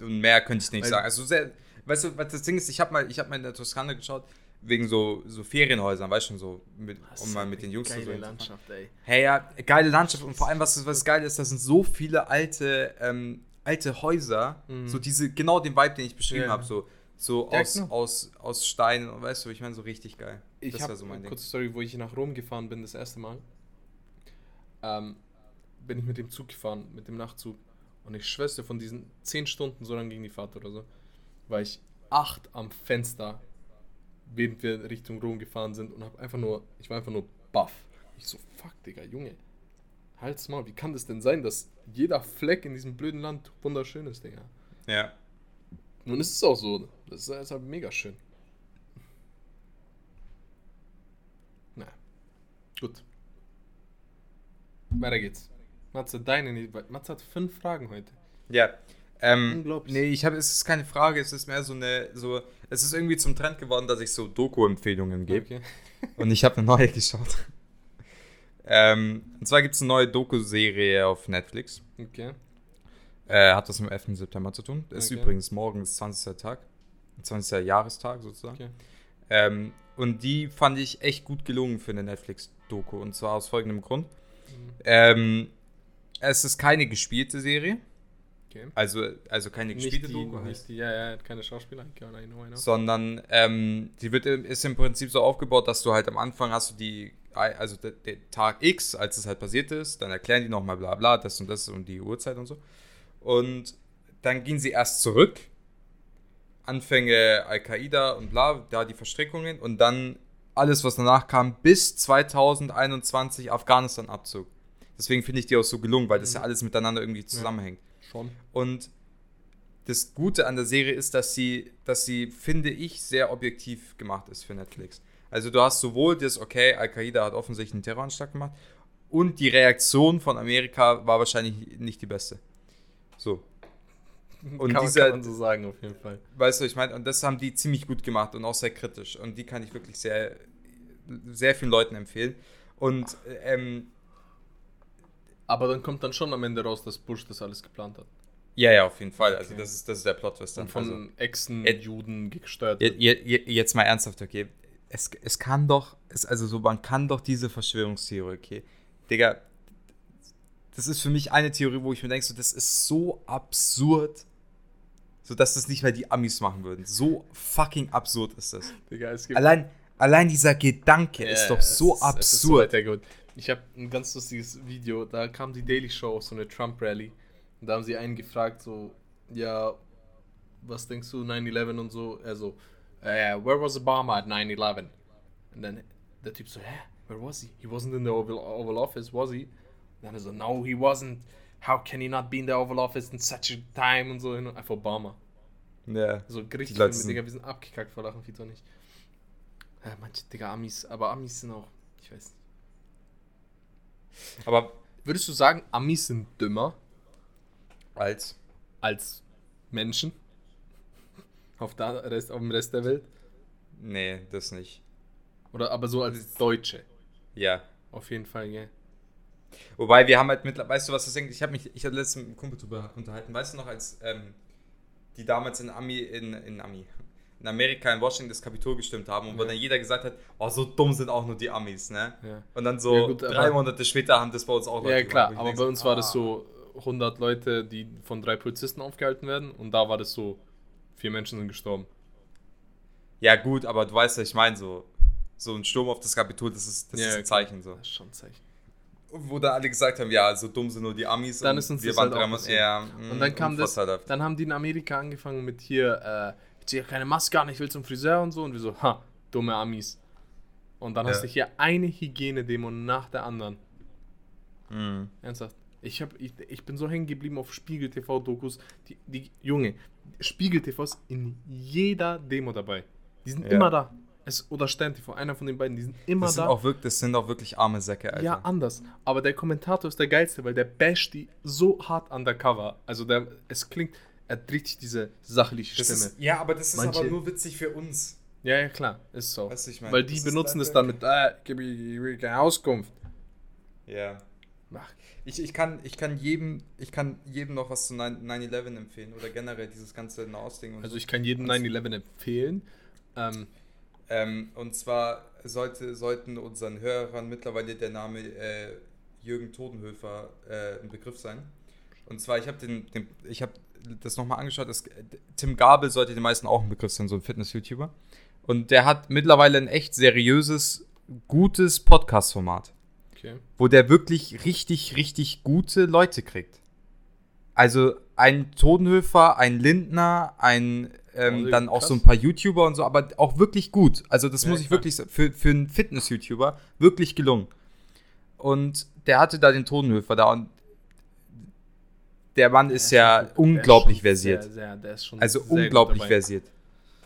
Speaker 2: Und mehr könnte ich nicht
Speaker 1: Weil-
Speaker 2: sagen. Also sehr, weißt du, was das Ding ist, ich habe mal, ich habe mal in der Toskana geschaut. Wegen so, so Ferienhäusern, weißt du schon, so, mit,
Speaker 1: Das
Speaker 2: um mal
Speaker 1: eine
Speaker 2: mit den Jungs zu
Speaker 1: geile Landschaft, ey.
Speaker 2: Hey, ja, geile Landschaft und vor allem, was, was geil ist, das sind so viele alte, ähm, alte Häuser,
Speaker 1: Mhm.
Speaker 2: so diese, genau den Vibe, den ich beschrieben
Speaker 1: Ja.
Speaker 2: habe, so, so
Speaker 1: Ja,
Speaker 2: aus,
Speaker 1: genau.
Speaker 2: aus, aus Stein, und weißt du, ich meine, so richtig geil.
Speaker 1: Ich
Speaker 2: das
Speaker 1: habe
Speaker 2: so mein Ding.
Speaker 1: kurze Story, wo ich nach Rom gefahren bin, das erste Mal. Ähm, bin ich mit dem Zug gefahren, mit dem Nachtzug. Und ich schwör's dir, von diesen 10 Stunden, so lang ging die Fahrt oder so, war ich acht am Fenster, während wir Richtung Rom gefahren sind und hab einfach nur, ich war einfach nur baff. Ich so, fuck, Digga, Junge. Halt's mal, wie kann das denn sein, dass jeder Fleck in diesem blöden Land wunderschön ist, Digga?
Speaker 2: Ja.
Speaker 1: Nun ist es auch so. Das ist, ist halt mega schön. Na. Gut. Weiter geht's. Matze, deine. Matze hat fünf Fragen heute.
Speaker 2: Ja. Ähm,
Speaker 1: Unglaublich.
Speaker 2: nee, ich habe, es ist keine Frage, es ist mehr so eine, so, es ist irgendwie zum Trend geworden, dass ich so Doku-Empfehlungen gebe.
Speaker 1: Okay.
Speaker 2: Und ich habe eine neue geschaut. ähm, und zwar gibt es eine neue Doku-Serie auf Netflix.
Speaker 1: Okay.
Speaker 2: Äh, hat das mit dem 11. September zu tun. Ist
Speaker 1: Okay.
Speaker 2: übrigens morgen ist 20. Tag. 20. Jahrestag sozusagen.
Speaker 1: Okay.
Speaker 2: Ähm, und die fand ich echt gut gelungen für eine Netflix-Doku. Und zwar aus folgendem Grund.
Speaker 1: Mhm.
Speaker 2: Ähm, es ist keine gespielte Serie.
Speaker 1: Okay.
Speaker 2: Also, also keine
Speaker 1: Nicht
Speaker 2: gespielte
Speaker 1: die,
Speaker 2: Doku.
Speaker 1: nicht die, ja, ja, keine Schauspieler. I know, I know.
Speaker 2: sondern ähm, die wird ist im Prinzip so aufgebaut, dass du halt am Anfang hast du die also der, der Tag X, als es halt passiert ist, dann erklären die nochmal bla bla, das und das und die Uhrzeit und so. Und dann gehen sie erst zurück, Anfänge Al-Qaida und bla, da die Verstrickungen und dann alles, was danach kam, bis 2021 Afghanistan-Abzug. Deswegen finde ich die auch so gelungen, weil das ja alles miteinander irgendwie zusammenhängt.
Speaker 1: Schon.
Speaker 2: Und das Gute an der Serie ist, dass sie, dass sie, finde ich, sehr objektiv gemacht ist für Netflix. Also du hast sowohl das, okay, Al-Qaida hat offensichtlich einen Terroranschlag gemacht und die Reaktion von Amerika war wahrscheinlich nicht die beste. So. Und
Speaker 1: kann,
Speaker 2: dieser-
Speaker 1: kann man so sagen, auf jeden Fall.
Speaker 2: Weißt du, ich meine, und das haben die ziemlich gut gemacht und auch sehr kritisch. Und die kann ich wirklich sehr, sehr vielen Leuten empfehlen. Und ähm,
Speaker 1: Aber dann kommt dann schon am Ende raus, dass Bush das alles geplant hat.
Speaker 2: ja, ja, auf jeden Fall. Also
Speaker 1: Okay.
Speaker 2: das ist, das ist der Plot-Twist dann.
Speaker 1: Und von
Speaker 2: also,
Speaker 1: Echsen-Juden gesteuert
Speaker 2: Je,
Speaker 1: wird.
Speaker 2: je, je, jetzt mal ernsthaft, okay. Es, es kann doch, es, also so, man kann doch diese Verschwörungstheorie, okay. Digga, das ist für mich eine Theorie, wo ich mir denke, so, das ist so absurd, so dass das nicht mehr die Amis machen würden. So fucking absurd ist das.
Speaker 1: Digga, es gibt
Speaker 2: Allein, allein dieser Gedanke
Speaker 1: Ja,
Speaker 2: ist doch so
Speaker 1: ist- so
Speaker 2: absurd.
Speaker 1: weitergeht. Ich habe ein ganz lustiges Video, da kam die Daily Show auf so eine Trump-Rally. Und da haben sie einen gefragt, so, ja, was denkst du, 9-11 und so? Er so, äh, where was Obama at 9-11? Und dann der Typ so, hä, where was he? He wasn't in the Oval, Oval Office, was he? Und dann er so, no, he wasn't. How can he not be in the Oval Office in such a time? Und so, und- einfach Obama.
Speaker 2: ja.
Speaker 1: So richtig,
Speaker 2: Leute
Speaker 1: mit,
Speaker 2: sind-
Speaker 1: Digga, wir sind abgekackt vor Lachen, doch nicht. Ja, manche, Digga, Amis, aber Amis sind auch, ich weiß nicht.
Speaker 2: Aber
Speaker 1: Würdest du sagen, Amis sind dümmer
Speaker 2: als,
Speaker 1: als Menschen? Auf, der Rest, auf dem Rest der Welt?
Speaker 2: nee, das nicht.
Speaker 1: Oder aber so als Deutsche?
Speaker 2: Ja.
Speaker 1: Auf jeden Fall, gell?
Speaker 2: Wobei wir haben halt mittlerweile, weißt du, was das denkt? Ich habe mich, ich hatte letztens mit einem Kumpel drüber unterhalten. Weißt du noch, als ähm, die damals in Ami, in, in Ami, in Amerika, in Washington das Kapitol gestimmt haben und wo
Speaker 1: Ja.
Speaker 2: dann jeder gesagt hat, oh, so dumm sind auch nur die Amis, ne?
Speaker 1: Ja.
Speaker 2: Und dann so
Speaker 1: Ja, gut,
Speaker 2: drei Monate später haben das bei uns auch
Speaker 1: Ja,
Speaker 2: gemacht,
Speaker 1: klar,
Speaker 2: wo
Speaker 1: aber bei
Speaker 2: so,
Speaker 1: uns war
Speaker 2: ah.
Speaker 1: das so 100 Leute, die von drei Polizisten aufgehalten werden und da war das so, vier Menschen sind gestorben.
Speaker 2: Ja, gut, aber du weißt ja, ich meine, so, so ein Sturm auf das Kapitol, das ist, das
Speaker 1: Ja,
Speaker 2: ist ein. Zeichen, so.
Speaker 1: Das ist schon ein Zeichen.
Speaker 2: Wo dann alle gesagt haben, ja, so dumm sind nur die Amis.
Speaker 1: Dann
Speaker 2: und
Speaker 1: ist uns
Speaker 2: wir
Speaker 1: das
Speaker 2: waren
Speaker 1: halt auch
Speaker 2: eher,
Speaker 1: Und
Speaker 2: mm,
Speaker 1: dann kam das, dann haben die in Amerika angefangen mit hier, äh, zieh keine Maske an, ich will zum Friseur und so. Und wir so, ha, dumme Amis. Und dann
Speaker 2: Ja.
Speaker 1: hast du hier eine Hygienedemo nach der anderen.
Speaker 2: Mm.
Speaker 1: Ernsthaft. Ich, hab, ich, ich bin so hängen geblieben auf Spiegel TV-Dokus. Die, die, Junge, Spiegel TV ist in jeder Demo dabei. Die sind
Speaker 2: Ja.
Speaker 1: immer da. Es, oder Stern TV, einer von den beiden, die sind immer
Speaker 2: Das sind,
Speaker 1: da.
Speaker 2: auch wirklich, das sind auch wirklich arme Säcke, Alter.
Speaker 1: Ja, anders. Aber der Kommentator ist der geilste, weil der basht die so hart undercover. Also der, es klingt, er dreht sich diese sachliche
Speaker 2: Das
Speaker 1: Stimme.
Speaker 2: ist, ja, aber das ist
Speaker 1: Manche-
Speaker 2: aber nur witzig für uns.
Speaker 1: ja, ja, klar, ist so.
Speaker 2: Weißt du, ich meine,
Speaker 1: weil die
Speaker 2: das
Speaker 1: benutzen das dann mit, äh, gib mir keine Auskunft.
Speaker 2: Ja.
Speaker 1: Mach.
Speaker 2: Ich, ich, kann, ich, kann jedem, ich kann jedem noch was zu 9 9-11 empfehlen oder generell dieses ganze Nahostding
Speaker 1: Also ich kann jedem 9-11 empfehlen. Ähm,
Speaker 2: Ähm, und zwar sollte, sollten unseren Hörern mittlerweile der Name äh, Jürgen Todenhöfer äh, ein Begriff sein. Und zwar, ich habe den, den, ich habe das nochmal angeschaut. Das, Tim Gabel sollte den meisten auch ein Begriff sein, so ein Fitness-YouTuber. Und der hat mittlerweile ein echt seriöses, gutes Podcast-Format.
Speaker 1: Okay.
Speaker 2: Wo der wirklich richtig, richtig gute Leute kriegt. Also ein Todenhöfer, ein Lindner, ein ähm,
Speaker 1: Also
Speaker 2: dann auch
Speaker 1: krass.
Speaker 2: so ein paar YouTuber und so, aber auch wirklich gut. Also das
Speaker 1: Ja,
Speaker 2: muss ich
Speaker 1: klar.
Speaker 2: wirklich sagen, für, für einen Fitness-YouTuber wirklich gelungen. Und der hatte da den Todenhöfer da und der Mann ist ja
Speaker 1: Der schon
Speaker 2: unglaublich versiert.
Speaker 1: Sehr, sehr, der ist schon
Speaker 2: Also
Speaker 1: sehr gut
Speaker 2: unglaublich versiert.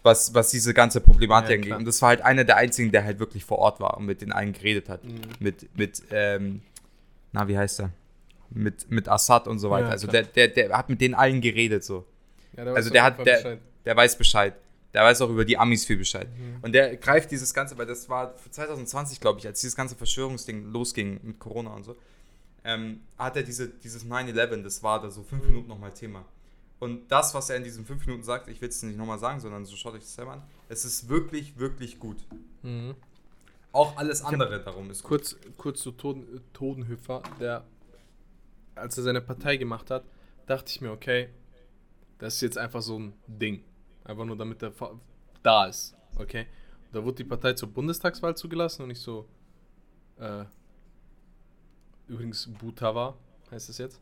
Speaker 2: Was, was diese ganze Problematik
Speaker 1: Ja,
Speaker 2: angeht. Und das war halt einer der einzigen, der halt wirklich vor Ort war und mit den allen geredet hat.
Speaker 1: Mhm.
Speaker 2: Mit, mit, ähm, na, wie heißt er? Mit, mit Assad und so weiter.
Speaker 1: Ja,
Speaker 2: also der, der, der hat mit den allen geredet so.
Speaker 1: Ja, der
Speaker 2: Also der hat, der,
Speaker 1: Bescheid.
Speaker 2: der weiß Bescheid. Der weiß auch über die Amis viel Bescheid.
Speaker 1: Mhm.
Speaker 2: Und der greift dieses Ganze, weil das war 2020, glaube ich, als dieses ganze Verschwörungsding losging mit Corona und so, ähm, hat er diese, dieses 9-11, das war da so fünf
Speaker 1: Mhm.
Speaker 2: Minuten nochmal Thema. Und das, was er in diesen fünf Minuten sagt, ich will es nicht nochmal sagen, sondern so schaut euch das selber an, es ist wirklich, wirklich gut.
Speaker 1: Mhm.
Speaker 2: Auch alles andere darum ist gut.
Speaker 1: Kurz, kurz zu Toden, Todenhöfer, der, als er seine Partei gemacht hat, dachte ich mir, okay, das ist jetzt einfach so ein Ding. Einfach nur damit er da ist. Okay. Da wurde die Partei zur Bundestagswahl zugelassen und ich so, äh, übrigens Butawa heißt es jetzt.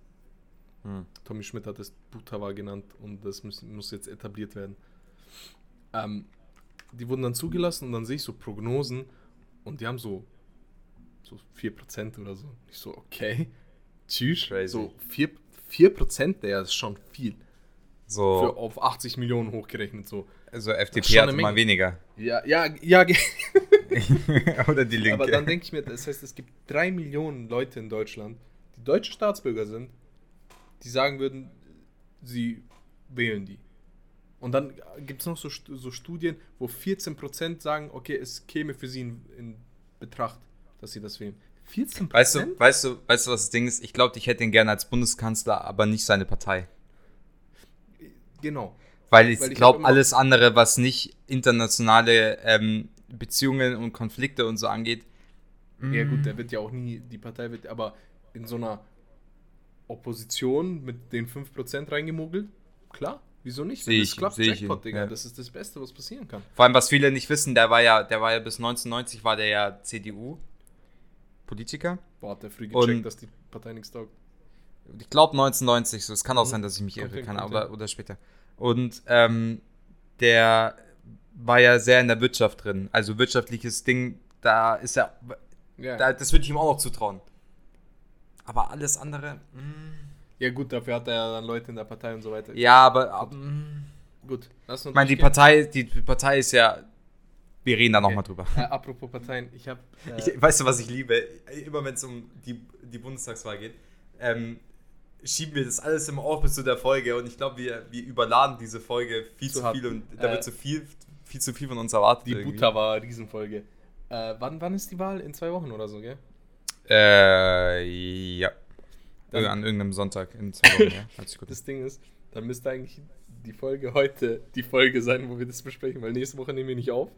Speaker 2: Hm.
Speaker 1: Tommy Schmidt hat es Butawa genannt und das muss, muss jetzt etabliert werden. Ähm, die wurden dann zugelassen und dann sehe ich so Prognosen und die haben so, so 4% oder so. Ich so, okay, tschüss.
Speaker 2: Crazy.
Speaker 1: So 4%, 4% der ist schon viel. Für
Speaker 2: So,
Speaker 1: auf 80 Millionen hochgerechnet so.
Speaker 2: also FDP hat immer weniger.
Speaker 1: Ja, ja, ja.
Speaker 2: Oder die Linke.
Speaker 1: Aber dann denke ich mir, das heißt, es gibt drei Millionen Leute in Deutschland, die deutsche Staatsbürger sind, die sagen würden, sie wählen die. Und dann gibt es noch so, so Studien, wo 14% sagen, okay, es käme für sie in, in Betracht, dass sie das wählen. 14%?
Speaker 2: Weißt du, weißt du, weißt du, was das Ding ist? Ich glaube, ich hätte ihn gerne als Bundeskanzler, aber nicht seine Partei.
Speaker 1: Genau.
Speaker 2: Weil ich,
Speaker 1: ich
Speaker 2: glaube, alles andere, was nicht internationale ähm, Beziehungen und Konflikte und so angeht.
Speaker 1: Ja
Speaker 2: mm,
Speaker 1: gut, der wird ja auch nie, die Partei wird, aber in so einer Opposition mit den 5% reingemogelt, klar, wieso nicht? Wenn
Speaker 2: ich-
Speaker 1: das klappt, Jackpot, Digga,
Speaker 2: ja.
Speaker 1: das ist das Beste, was passieren kann.
Speaker 2: Vor allem, was viele nicht wissen, der war ja, der war ja bis 1990 war der ja CDU Politiker.
Speaker 1: Boah, hat der früh
Speaker 2: Und-
Speaker 1: gecheckt, dass die Partei nichts taugt.
Speaker 2: Ich glaube 1990, so es kann auch
Speaker 1: Mhm.
Speaker 2: sein, dass ich mich irre kann,
Speaker 1: hin.
Speaker 2: oder später. Und ähm, der war ja sehr in der Wirtschaft drin. Also wirtschaftliches Ding, da ist er,
Speaker 1: Ja,
Speaker 2: da, das würde ich ihm auch noch zutrauen. Aber alles andere, mm,
Speaker 1: ja gut, dafür hat er ja dann Leute in der Partei und so weiter.
Speaker 2: ja, aber mm,
Speaker 1: Gut, lass uns
Speaker 2: ich meine, die. Partei, die Partei ist ja, wir reden da
Speaker 1: Okay.
Speaker 2: nochmal drüber.
Speaker 1: Äh, apropos Parteien, ich habe äh,
Speaker 2: weißt du, was ich liebe? Immer wenn es um die, die Bundestagswahl geht, ähm, schieben wir das alles immer auf bis zu der Folge und ich glaube, wir, wir überladen diese Folge viel
Speaker 1: Zu
Speaker 2: zu, viel und da
Speaker 1: Äh,
Speaker 2: wird zu viel, viel zu viel von uns erwartet.
Speaker 1: die
Speaker 2: irgendwie.
Speaker 1: Buta war Riesenfolge. Äh, wann, wann ist die Wahl? In zwei Wochen oder so, gell?
Speaker 2: Äh, ja.
Speaker 1: Dann-
Speaker 2: An irgendeinem Sonntag in zwei Wochen, ja. Hört sich gut.
Speaker 1: Das Ding ist, dann müsste eigentlich die Folge heute die Folge sein, wo wir das besprechen, weil nächste Woche nehmen wir nicht auf.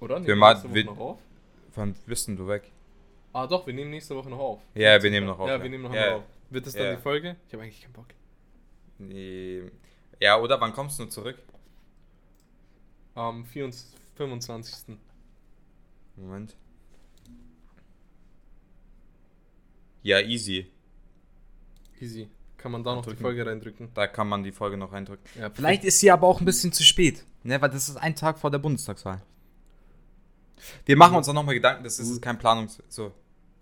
Speaker 1: Oder? Nehmen
Speaker 2: Wir ma-
Speaker 1: nächste Woche
Speaker 2: wir-
Speaker 1: noch auf?
Speaker 2: Wann bist denn du weg?
Speaker 1: Ah doch, wir nehmen nächste Woche noch auf.
Speaker 2: Ja, wir nehmen noch auf,
Speaker 1: Ja,
Speaker 2: ja.
Speaker 1: wir nehmen noch
Speaker 2: Ja.
Speaker 1: auf. Wird das dann
Speaker 2: Ja.
Speaker 1: die Folge? Ich habe eigentlich keinen Bock.
Speaker 2: Nee. Ja, oder wann kommst du zurück?
Speaker 1: Am 24, 25.
Speaker 2: Moment. Ja, easy.
Speaker 1: Easy. Kann man da noch die
Speaker 2: Drücken.
Speaker 1: Folge reindrücken?
Speaker 2: Da kann man die Folge noch reindrücken.
Speaker 1: Ja,
Speaker 2: Vielleicht ist sie aber auch ein bisschen zu spät, ne? Weil das ist ein Tag vor der Bundestagswahl. Wir machen uns auch nochmal Gedanken, das ist kein Planungs... So.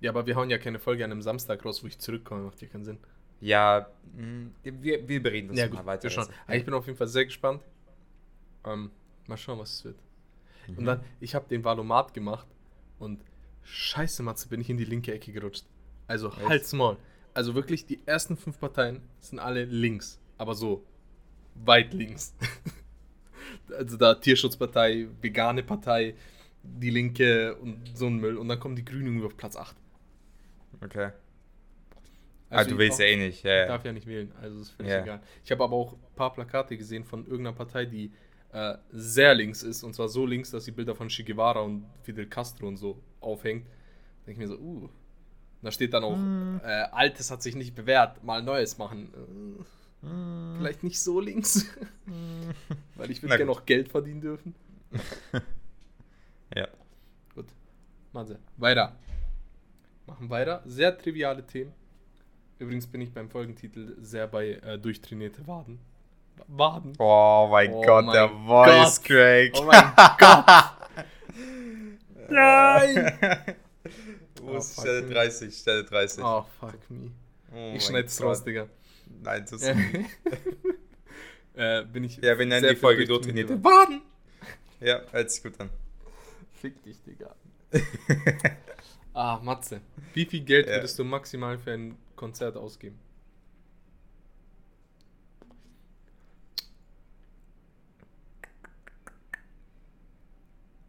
Speaker 1: Ja, aber wir hauen ja keine Folge an einem Samstag raus, wo ich zurückkomme. Macht ja keinen Sinn.
Speaker 2: Ja, mh, wir, wir bereden das
Speaker 1: Ja,
Speaker 2: mal
Speaker 1: gut,
Speaker 2: weiter.
Speaker 1: schauen.
Speaker 2: jetzt.
Speaker 1: Aber Ich bin auf jeden Fall sehr gespannt. Ähm, mal schauen, was es wird. Und dann, ich habe den Valomat gemacht und scheiße, Matze, bin ich in die linke Ecke gerutscht. Also
Speaker 2: Echt?
Speaker 1: halt's Maul. Also wirklich, die ersten fünf Parteien sind alle links. Aber so weit links. also da Tierschutzpartei, vegane Partei, die Linke und so ein Müll. Und dann kommen die Grünen auf Platz 8.
Speaker 2: Okay. Ah,
Speaker 1: Also
Speaker 2: du
Speaker 1: ich
Speaker 2: willst
Speaker 1: auch-
Speaker 2: ja eh nicht. Ja,
Speaker 1: Ich darf ja nicht wählen, also ist völlig
Speaker 2: Ja.
Speaker 1: egal. Ich habe aber auch ein paar Plakate gesehen von irgendeiner Partei, die äh, sehr links ist. Und zwar so links, dass sie Bilder von Che Guevara und Fidel Castro und so aufhängt. denke ich mir so, uh. Da steht dann auch,
Speaker 2: Hm.
Speaker 1: äh, Altes hat sich nicht bewährt, mal Neues machen. Äh, vielleicht nicht so links. Weil ich würde gerne noch Geld verdienen dürfen.
Speaker 2: Ja.
Speaker 1: Gut. Mathe. Weiter. Machen weiter. Sehr triviale Themen. Übrigens bin ich beim Folgentitel sehr bei äh, durchtrainierte Waden. Waden.
Speaker 2: Oh mein
Speaker 1: Oh
Speaker 2: Gott,
Speaker 1: mein
Speaker 2: der Voice
Speaker 1: Gott.
Speaker 2: Crack.
Speaker 1: Oh mein Gott. Nein.
Speaker 2: Wo
Speaker 1: Oh,
Speaker 2: ist
Speaker 1: fuck
Speaker 2: Stelle
Speaker 1: me.
Speaker 2: 30? Stelle 30.
Speaker 1: Oh, fuck me.
Speaker 2: Oh
Speaker 1: ich schneide es raus, Digga.
Speaker 2: Nein, das
Speaker 1: Ja. äh, bin ich.
Speaker 2: Ja, wir nennen
Speaker 1: sehr
Speaker 2: die Folge durchtrainierte Waden. Ja, hört sich gut an.
Speaker 1: Fick dich, Digga. ah, Matze. Wie viel Geld
Speaker 2: Ja.
Speaker 1: würdest du maximal für ein Konzert ausgeben?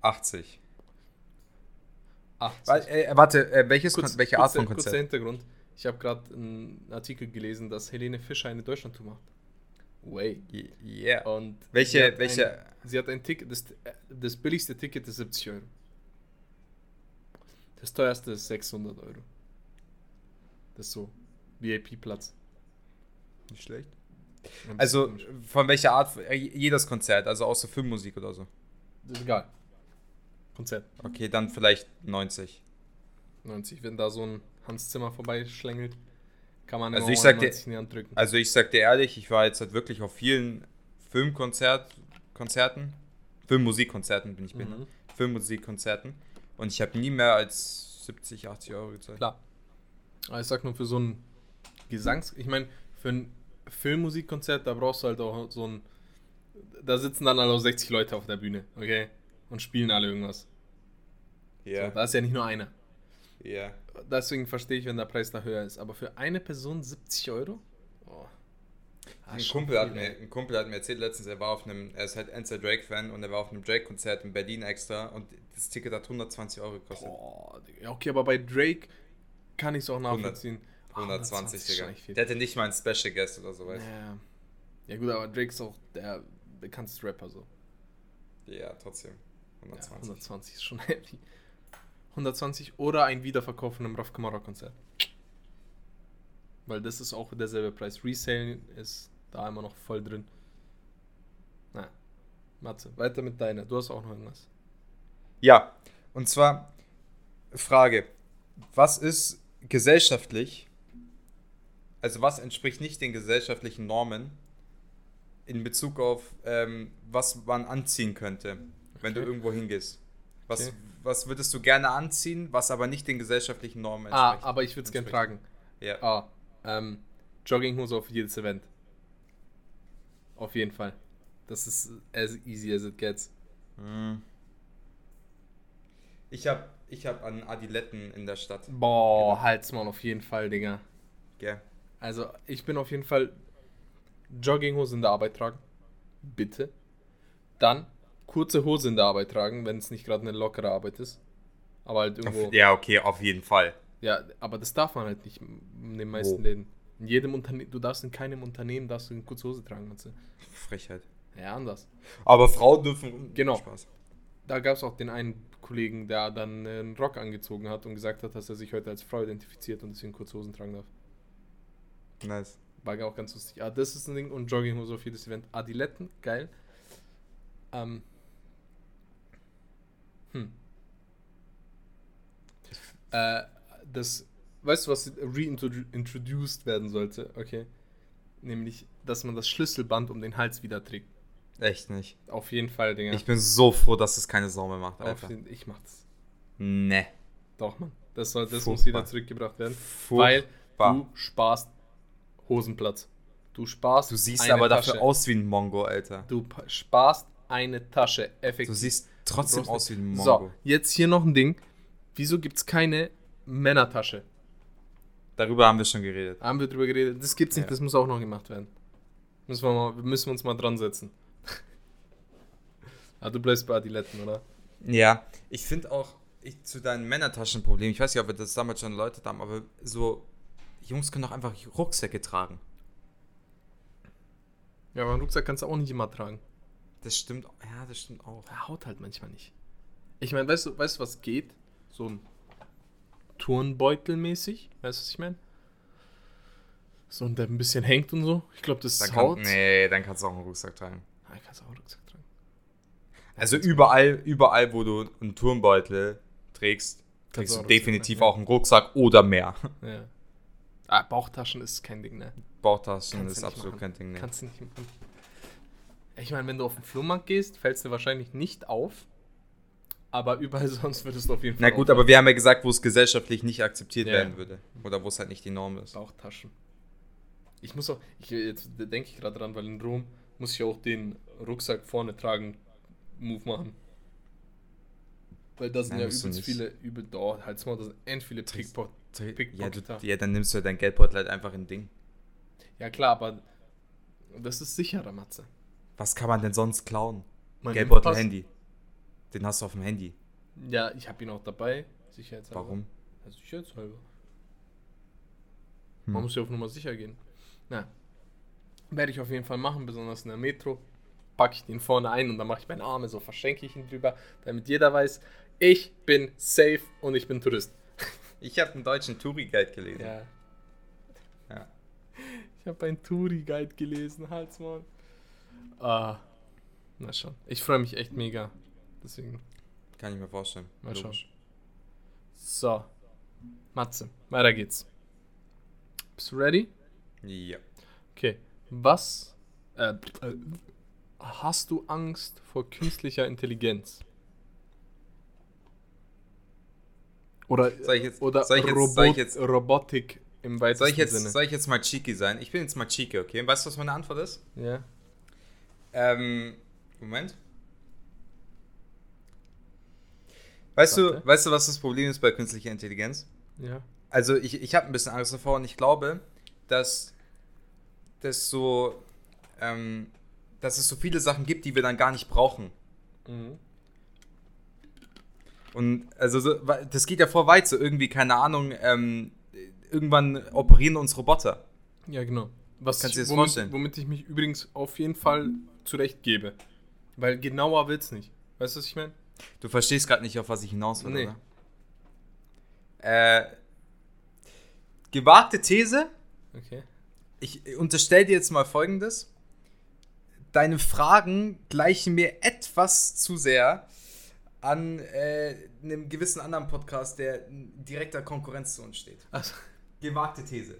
Speaker 2: Achtzig.
Speaker 1: 80.
Speaker 2: Wa- äh, warte, äh, welches
Speaker 1: Kurz-
Speaker 2: welche Art
Speaker 1: kurzer-
Speaker 2: von
Speaker 1: Kurzer
Speaker 2: Konzert?
Speaker 1: Hintergrund. Ich habe gerade einen Artikel gelesen, dass Helene Fischer eine Deutschlandtour macht. Way.
Speaker 2: Yeah.
Speaker 1: Und
Speaker 2: Welche-
Speaker 1: sie
Speaker 2: welche-
Speaker 1: Ein, sie hat ein Ticket, das, äh, das billigste Ticket ist 70 Euro. Das teuerste ist 600 Euro. Das ist so. VIP-Platz.
Speaker 2: Nicht schlecht. Also, von welcher Art? äh, Jedes Konzert, also außer Filmmusik oder so.
Speaker 1: Das ist egal. Konzert.
Speaker 2: Okay, dann vielleicht 90.
Speaker 1: 90. Wenn da so ein Hans Zimmer vorbeischlängelt, kann man
Speaker 2: Also ich sag dir-
Speaker 1: 90 in die Hand drücken.
Speaker 2: Also ich sag dir ehrlich, ich war jetzt halt wirklich auf vielen Filmkonzert, Konzerten, Filmmusikkonzerten bin ich bin,
Speaker 1: Mhm.
Speaker 2: Filmmusikkonzerten und ich habe nie mehr als 70, 80 Euro gezahlt.
Speaker 1: Klar. Aber ich sag nur für so ein Gesangs... Ich meine, für ein Filmmusikkonzert, da brauchst du halt auch so ein... Da sitzen dann alle 60 Leute auf der Bühne, okay? Und spielen alle irgendwas.
Speaker 2: Ja,
Speaker 1: So, da ist ja nicht nur einer.
Speaker 2: ja.
Speaker 1: Deswegen verstehe ich, wenn der Preis da höher ist. Aber für eine Person 70 Euro? Oh. Ah,
Speaker 2: Ein
Speaker 1: schon
Speaker 2: Kumpel, hat mir, ein Kumpel hat mir erzählt letztens, er war auf einem, er ist halt Enter Drake-Fan und er war auf einem Drake-Konzert in Berlin extra und das Ticket hat 120 Euro gekostet.
Speaker 1: Boah, okay, aber bei Drake kann ich es auch nachvollziehen. Ah,
Speaker 2: 120,
Speaker 1: ist
Speaker 2: Digga. Der hatte nicht mal einen Special Guest oder so, weißt
Speaker 1: Ja. ja gut, aber Drake ist auch der bekannteste Rapper so.
Speaker 2: du? Ja, trotzdem.
Speaker 1: Ja,
Speaker 2: 120.
Speaker 1: 120 ist schon heavy. 120 oder ein Wiederverkauf von einem Raf Kamara Konzert. Weil das ist auch derselbe Preis. Resale ist da immer noch voll drin. Na, Matze, weiter mit deiner. Du hast auch noch irgendwas.
Speaker 2: Ja, und zwar Frage, was ist gesellschaftlich, also was entspricht nicht den gesellschaftlichen Normen in Bezug auf, ähm, was man anziehen könnte, wenn du
Speaker 1: Okay.
Speaker 2: irgendwo hingehst? Was,
Speaker 1: Okay.
Speaker 2: was würdest du gerne anziehen, was aber nicht den gesellschaftlichen Normen
Speaker 1: Ah,
Speaker 2: entspricht?
Speaker 1: aber ich würde es gerne fragen.
Speaker 2: Ja.
Speaker 1: Ah, ähm, Jogginghose auf jedes Event. Auf jeden Fall. Das ist as easy as it gets.
Speaker 2: Hm. Ich habe ich hab an Adiletten in der Stadt.
Speaker 1: Boah,
Speaker 2: Genau.
Speaker 1: halt's mal auf jeden Fall, Digga.
Speaker 2: Gell?
Speaker 1: Also, ich bin auf jeden Fall Jogginghose in der Arbeit tragen. Bitte. Dann kurze Hose in der Arbeit tragen, wenn es nicht gerade eine lockere Arbeit ist. Aber halt irgendwo.
Speaker 2: Ja, okay, auf jeden Fall.
Speaker 1: Ja, aber das darf man halt nicht in den meisten
Speaker 2: Wo?
Speaker 1: Läden. In jedem Unternehmen, du darfst in keinem Unternehmen darfst du eine kurze Hose tragen, Matze.
Speaker 2: Frechheit.
Speaker 1: Ja, anders.
Speaker 2: Aber Frauen dürfen.
Speaker 1: Genau.
Speaker 2: Spaß.
Speaker 1: Da gab es auch den einen Kollegen, der dann einen Rock angezogen hat und gesagt hat, dass er sich heute als Frau identifiziert und deswegen kurze Hosen tragen darf.
Speaker 2: Nice.
Speaker 1: War auch ganz lustig. Ah, das ist ein Ding und Jogginghose auf jedes Event. Adiletten, geil. Ähm. Hm. Äh, das, weißt du, was reintroduced werden sollte? Okay. Nämlich, dass man das Schlüsselband um den Hals wieder trägt.
Speaker 2: Echt nicht.
Speaker 1: Auf jeden Fall, Digga.
Speaker 2: Ich bin so froh, dass es keine Sau mehr macht,
Speaker 1: Auf
Speaker 2: Alter.
Speaker 1: jeden, ich mach's.
Speaker 2: Ne.
Speaker 1: Doch, Mann. Das, soll, das muss wieder zurückgebracht werden. Weil
Speaker 2: Furchtbar.
Speaker 1: du sparst Hosenplatz. Du sparst
Speaker 2: Du siehst aber
Speaker 1: Tasche.
Speaker 2: dafür aus wie ein Mongo, Alter.
Speaker 1: Du pa- sparst eine Tasche. Effektiv.
Speaker 2: Du siehst trotzdem
Speaker 1: Du
Speaker 2: aus wie ein Mongo.
Speaker 1: So, jetzt hier noch ein Ding. Wieso gibt es keine Männertasche?
Speaker 2: Darüber haben wir schon geredet.
Speaker 1: Haben wir drüber geredet. Das gibt's nicht,
Speaker 2: Ja.
Speaker 1: das muss auch noch gemacht werden. Müssen wir, mal, müssen wir uns mal dran setzen. ah, du bleibst bei Adiletten, oder?
Speaker 2: Ja, ich finde auch, ich, zu deinem Männertaschenproblem, ich weiß nicht, ob wir das damals schon erläutert haben, aber so, Jungs können doch einfach Rucksäcke tragen.
Speaker 1: Ja, aber einen Rucksack kannst du auch nicht immer tragen.
Speaker 2: Das stimmt, ja, das stimmt auch.
Speaker 1: Er haut halt manchmal nicht. Ich meine, weißt du, weißt du, was geht? So ein Turnbeutel mäßig, weißt du, was ich meine? So, und der ein bisschen hängt und so. Ich glaube, das
Speaker 2: Dann
Speaker 1: haut.
Speaker 2: kann, nee, dann kannst du auch einen Rucksack tragen.
Speaker 1: Ah, ich kann's auch einen Rucksack tragen.
Speaker 2: Also überall, überall, wo du einen Turmbeutel trägst,
Speaker 1: Kannst
Speaker 2: trägst
Speaker 1: du
Speaker 2: du definitiv
Speaker 1: Rucksack,
Speaker 2: auch einen Rucksack oder mehr.
Speaker 1: Ja. Ah, Bauchtaschen ist kein Ding, ne?
Speaker 2: Bauchtaschen
Speaker 1: Kannst
Speaker 2: ist absolut
Speaker 1: machen.
Speaker 2: kein Ding. Ne?
Speaker 1: Kannst du nicht machen. Ich meine, wenn du auf den Flohmarkt gehst, fällst du wahrscheinlich nicht auf. Aber überall sonst würdest du auf jeden Fall.
Speaker 2: Na gut, aber wir haben ja gesagt, wo es gesellschaftlich nicht akzeptiert
Speaker 1: Ja.
Speaker 2: werden würde. Oder wo es halt nicht die Norm ist.
Speaker 1: Bauchtaschen. Ich muss auch, ich, jetzt denke ich gerade dran, weil in Rom muss ich auch den Rucksack vorne tragen, Move machen. Weil da sind
Speaker 2: Nein,
Speaker 1: ja übelst viele, übel, oh, halt's mal, da sind end viele Pickpock.
Speaker 2: Ja, du, ja, dann nimmst du halt dein Geldbeutel halt einfach in Ding.
Speaker 1: Ja klar, aber das ist sicherer, Matze.
Speaker 2: Was kann man denn sonst klauen?
Speaker 1: Mein
Speaker 2: Geldbeutel, Handy. Den hast du auf dem Handy.
Speaker 1: Ja, ich habe ihn auch dabei, sicherheitshalber.
Speaker 2: Warum?
Speaker 1: Ja, sicherheitshalber.
Speaker 2: Hm.
Speaker 1: Man muss ja auf Nummer sicher gehen. Na, werde ich auf jeden Fall machen, besonders in der Metro. Packe ich den vorne ein und dann mache ich meine Arme so, verschenke ich ihn drüber, damit jeder weiß, ich bin safe und ich bin Tourist.
Speaker 2: Ich habe einen deutschen Touri-Guide gelesen.
Speaker 1: Ja.
Speaker 2: Ja.
Speaker 1: Ich habe einen Touri-Guide gelesen, halt's mal. Ah, na schon. Ich freue mich echt mega. Deswegen,
Speaker 2: Kann ich mir vorstellen.
Speaker 1: Mal schauen. So. Matze, weiter geht's. Bist du ready?
Speaker 2: Ja.
Speaker 1: Okay. Was äh, äh, hast du Angst vor künstlicher Intelligenz? Oder,
Speaker 2: Soll ich jetzt-
Speaker 1: oder
Speaker 2: soll ich jetzt-
Speaker 1: Robot,
Speaker 2: soll ich jetzt-
Speaker 1: Robotik im weitesten
Speaker 2: Soll ich, jetzt,
Speaker 1: Sinne?
Speaker 2: soll ich jetzt mal cheeky sein? Ich bin jetzt mal cheeky, okay? Weißt du, was meine Antwort ist?
Speaker 1: ja.
Speaker 2: Ähm, Moment. Weißt du, weißt du, was das Problem ist bei künstlicher Intelligenz?
Speaker 1: Ja.
Speaker 2: Also ich, ich habe ein bisschen Angst davor und ich glaube, dass, dass, so, ähm, dass es so viele Sachen gibt, die wir dann gar nicht brauchen.
Speaker 1: Mhm.
Speaker 2: Und also so, das geht ja vor weit, so irgendwie, keine Ahnung, ähm, irgendwann operieren uns Roboter.
Speaker 1: Ja, genau. Was
Speaker 2: Kannst du dir
Speaker 1: ich,
Speaker 2: das vorstellen?
Speaker 1: womit ich mich übrigens auf jeden Fall zurechtgebe. Weil genauer wird's nicht. Weißt du, was ich meine?
Speaker 2: Du verstehst gerade nicht, auf was ich hinaus will,
Speaker 1: Nee.
Speaker 2: oder? Äh, gewagte These,
Speaker 1: Okay.
Speaker 2: ich unterstelle dir jetzt mal folgendes. Deine Fragen gleichen mir etwas zu sehr an äh, einem gewissen anderen Podcast, der in direkter Konkurrenz zu uns steht.
Speaker 1: Also,
Speaker 2: Gewagte These.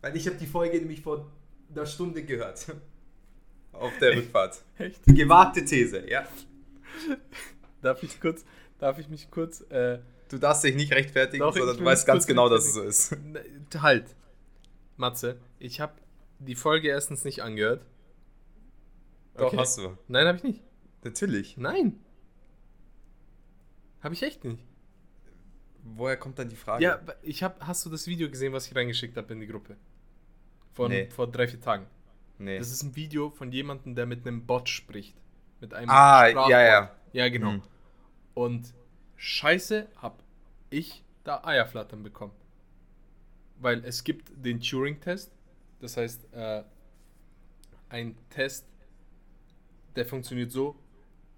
Speaker 2: Weil ich habe die Folge nämlich vor einer Stunde gehört. Auf der Rückfahrt.
Speaker 1: echt?
Speaker 2: Gewagte These, ja.
Speaker 1: Darf ich kurz, darf ich mich kurz, äh,
Speaker 2: Du darfst dich nicht rechtfertigen,
Speaker 1: Doch,
Speaker 2: sondern du weißt ganz genau, dass es so ist.
Speaker 1: Ne, Halt. Matze, ich habe die Folge erstens nicht angehört.
Speaker 2: Doch,
Speaker 1: Okay.
Speaker 2: hast du.
Speaker 1: Nein, habe ich nicht.
Speaker 2: Natürlich.
Speaker 1: Nein. Habe ich echt nicht.
Speaker 2: Woher kommt dann die Frage?
Speaker 1: Ja, ich habe. Hast du das Video gesehen, was ich reingeschickt habe in die Gruppe? Vor,
Speaker 2: Nee.
Speaker 1: vor drei, vier Tagen.
Speaker 2: nee.
Speaker 1: Das ist ein Video von jemandem, der mit einem Bot spricht. Mit einem
Speaker 2: ah,
Speaker 1: Sprachbot.
Speaker 2: ja, ja.
Speaker 1: Ja, genau.
Speaker 2: Hm.
Speaker 1: Und scheiße hab ich da Eierflattern bekommen. Weil es gibt den Turing-Test. Das heißt, äh, ein Test, der funktioniert so,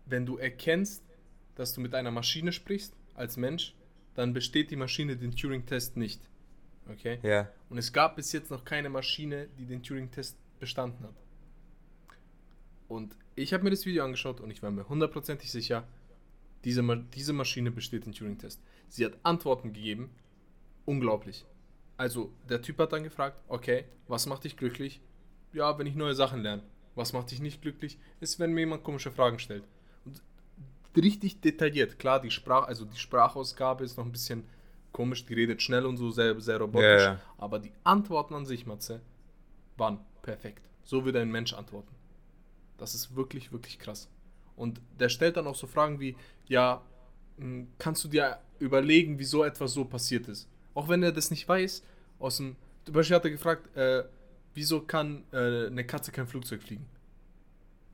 Speaker 1: wenn du erkennst, dass du mit einer Maschine sprichst, als Mensch, dann besteht die Maschine den Turing-Test nicht. Okay?
Speaker 2: Ja.
Speaker 1: Und es gab bis jetzt noch keine Maschine, die den Turing-Test bestanden hat. Und ich habe mir das Video angeschaut und ich war mir hundertprozentig sicher, diese, Ma diese Maschine besteht den Turing-Test. Sie hat Antworten gegeben. Unglaublich. Also, der Typ hat dann gefragt, okay, was macht dich glücklich? Ja, wenn ich neue Sachen lerne. Was macht dich nicht glücklich? Ist, wenn mir jemand komische Fragen stellt. Und richtig detailliert. Klar, die Sprach, also die Sprachausgabe ist noch ein bisschen komisch, die redet schnell und so, sehr, sehr robotisch.
Speaker 2: Ja, ja.
Speaker 1: Aber die Antworten an sich, Matze, waren perfekt. So würde ein Mensch antworten. Das ist wirklich, wirklich krass. Und der stellt dann auch so Fragen wie, ja, mh, kannst du dir überlegen, wieso etwas so passiert ist? Auch wenn er das nicht weiß, aus dem, zum Beispiel hat er gefragt, äh, wieso kann äh, eine Katze kein Flugzeug fliegen?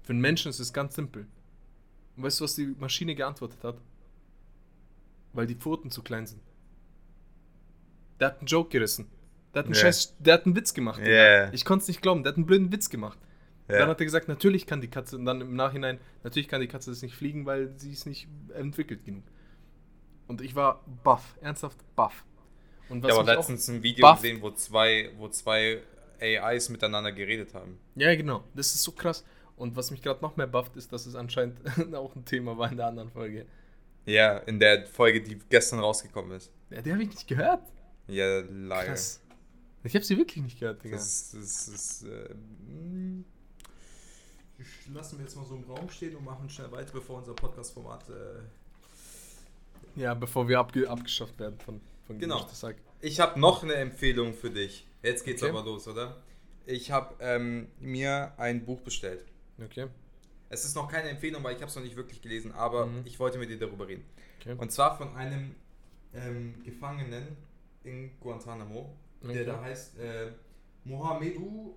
Speaker 1: Für einen Menschen ist es ganz simpel. Und weißt du, was die Maschine geantwortet hat? Weil die Pfoten zu klein sind. Der hat einen Joke gerissen. Der hat einen,
Speaker 2: Ja.
Speaker 1: Scheiß, der hat einen Witz gemacht.
Speaker 2: Ja.
Speaker 1: Ich konnte es nicht glauben. Der hat einen blöden Witz gemacht.
Speaker 2: Ja.
Speaker 1: Dann hat er gesagt, natürlich kann die Katze, und dann im Nachhinein, natürlich kann die Katze das nicht fliegen, weil sie ist nicht entwickelt genug. Und ich war baff, ernsthaft baff. Und
Speaker 2: Ich habe
Speaker 1: mich auch-
Speaker 2: letztens ein Video
Speaker 1: baff-
Speaker 2: gesehen, wo zwei, wo zwei AIs miteinander geredet haben.
Speaker 1: Ja, genau. Das ist so krass. Und was mich gerade noch mehr bufft, ist, dass es anscheinend auch ein Thema war in der anderen Folge.
Speaker 2: Ja, in der Folge, die gestern rausgekommen ist.
Speaker 1: Ja, die habe ich nicht gehört.
Speaker 2: Ja, leider.
Speaker 1: Krass. Ich habe sie wirklich nicht gehört, Digga.
Speaker 2: Das ist, das ist äh, lassen wir jetzt mal so im Raum stehen und machen schnell weiter, bevor unser Podcast-Format. Äh
Speaker 1: Ja, bevor wir abge abgeschafft werden von, von
Speaker 2: Genau. Ich habe noch eine Empfehlung für dich. Jetzt geht's
Speaker 1: Okay.
Speaker 2: aber los, oder? Ich habe ähm, mir ein Buch bestellt.
Speaker 1: Okay.
Speaker 2: Es ist noch keine Empfehlung, weil ich habe es noch nicht wirklich gelesen, aber
Speaker 1: Mhm.
Speaker 2: ich wollte mit dir darüber reden.
Speaker 1: okay.
Speaker 2: Und zwar von einem ähm, Gefangenen in Guantanamo,
Speaker 1: Okay.
Speaker 2: der da heißt äh, Mohamedou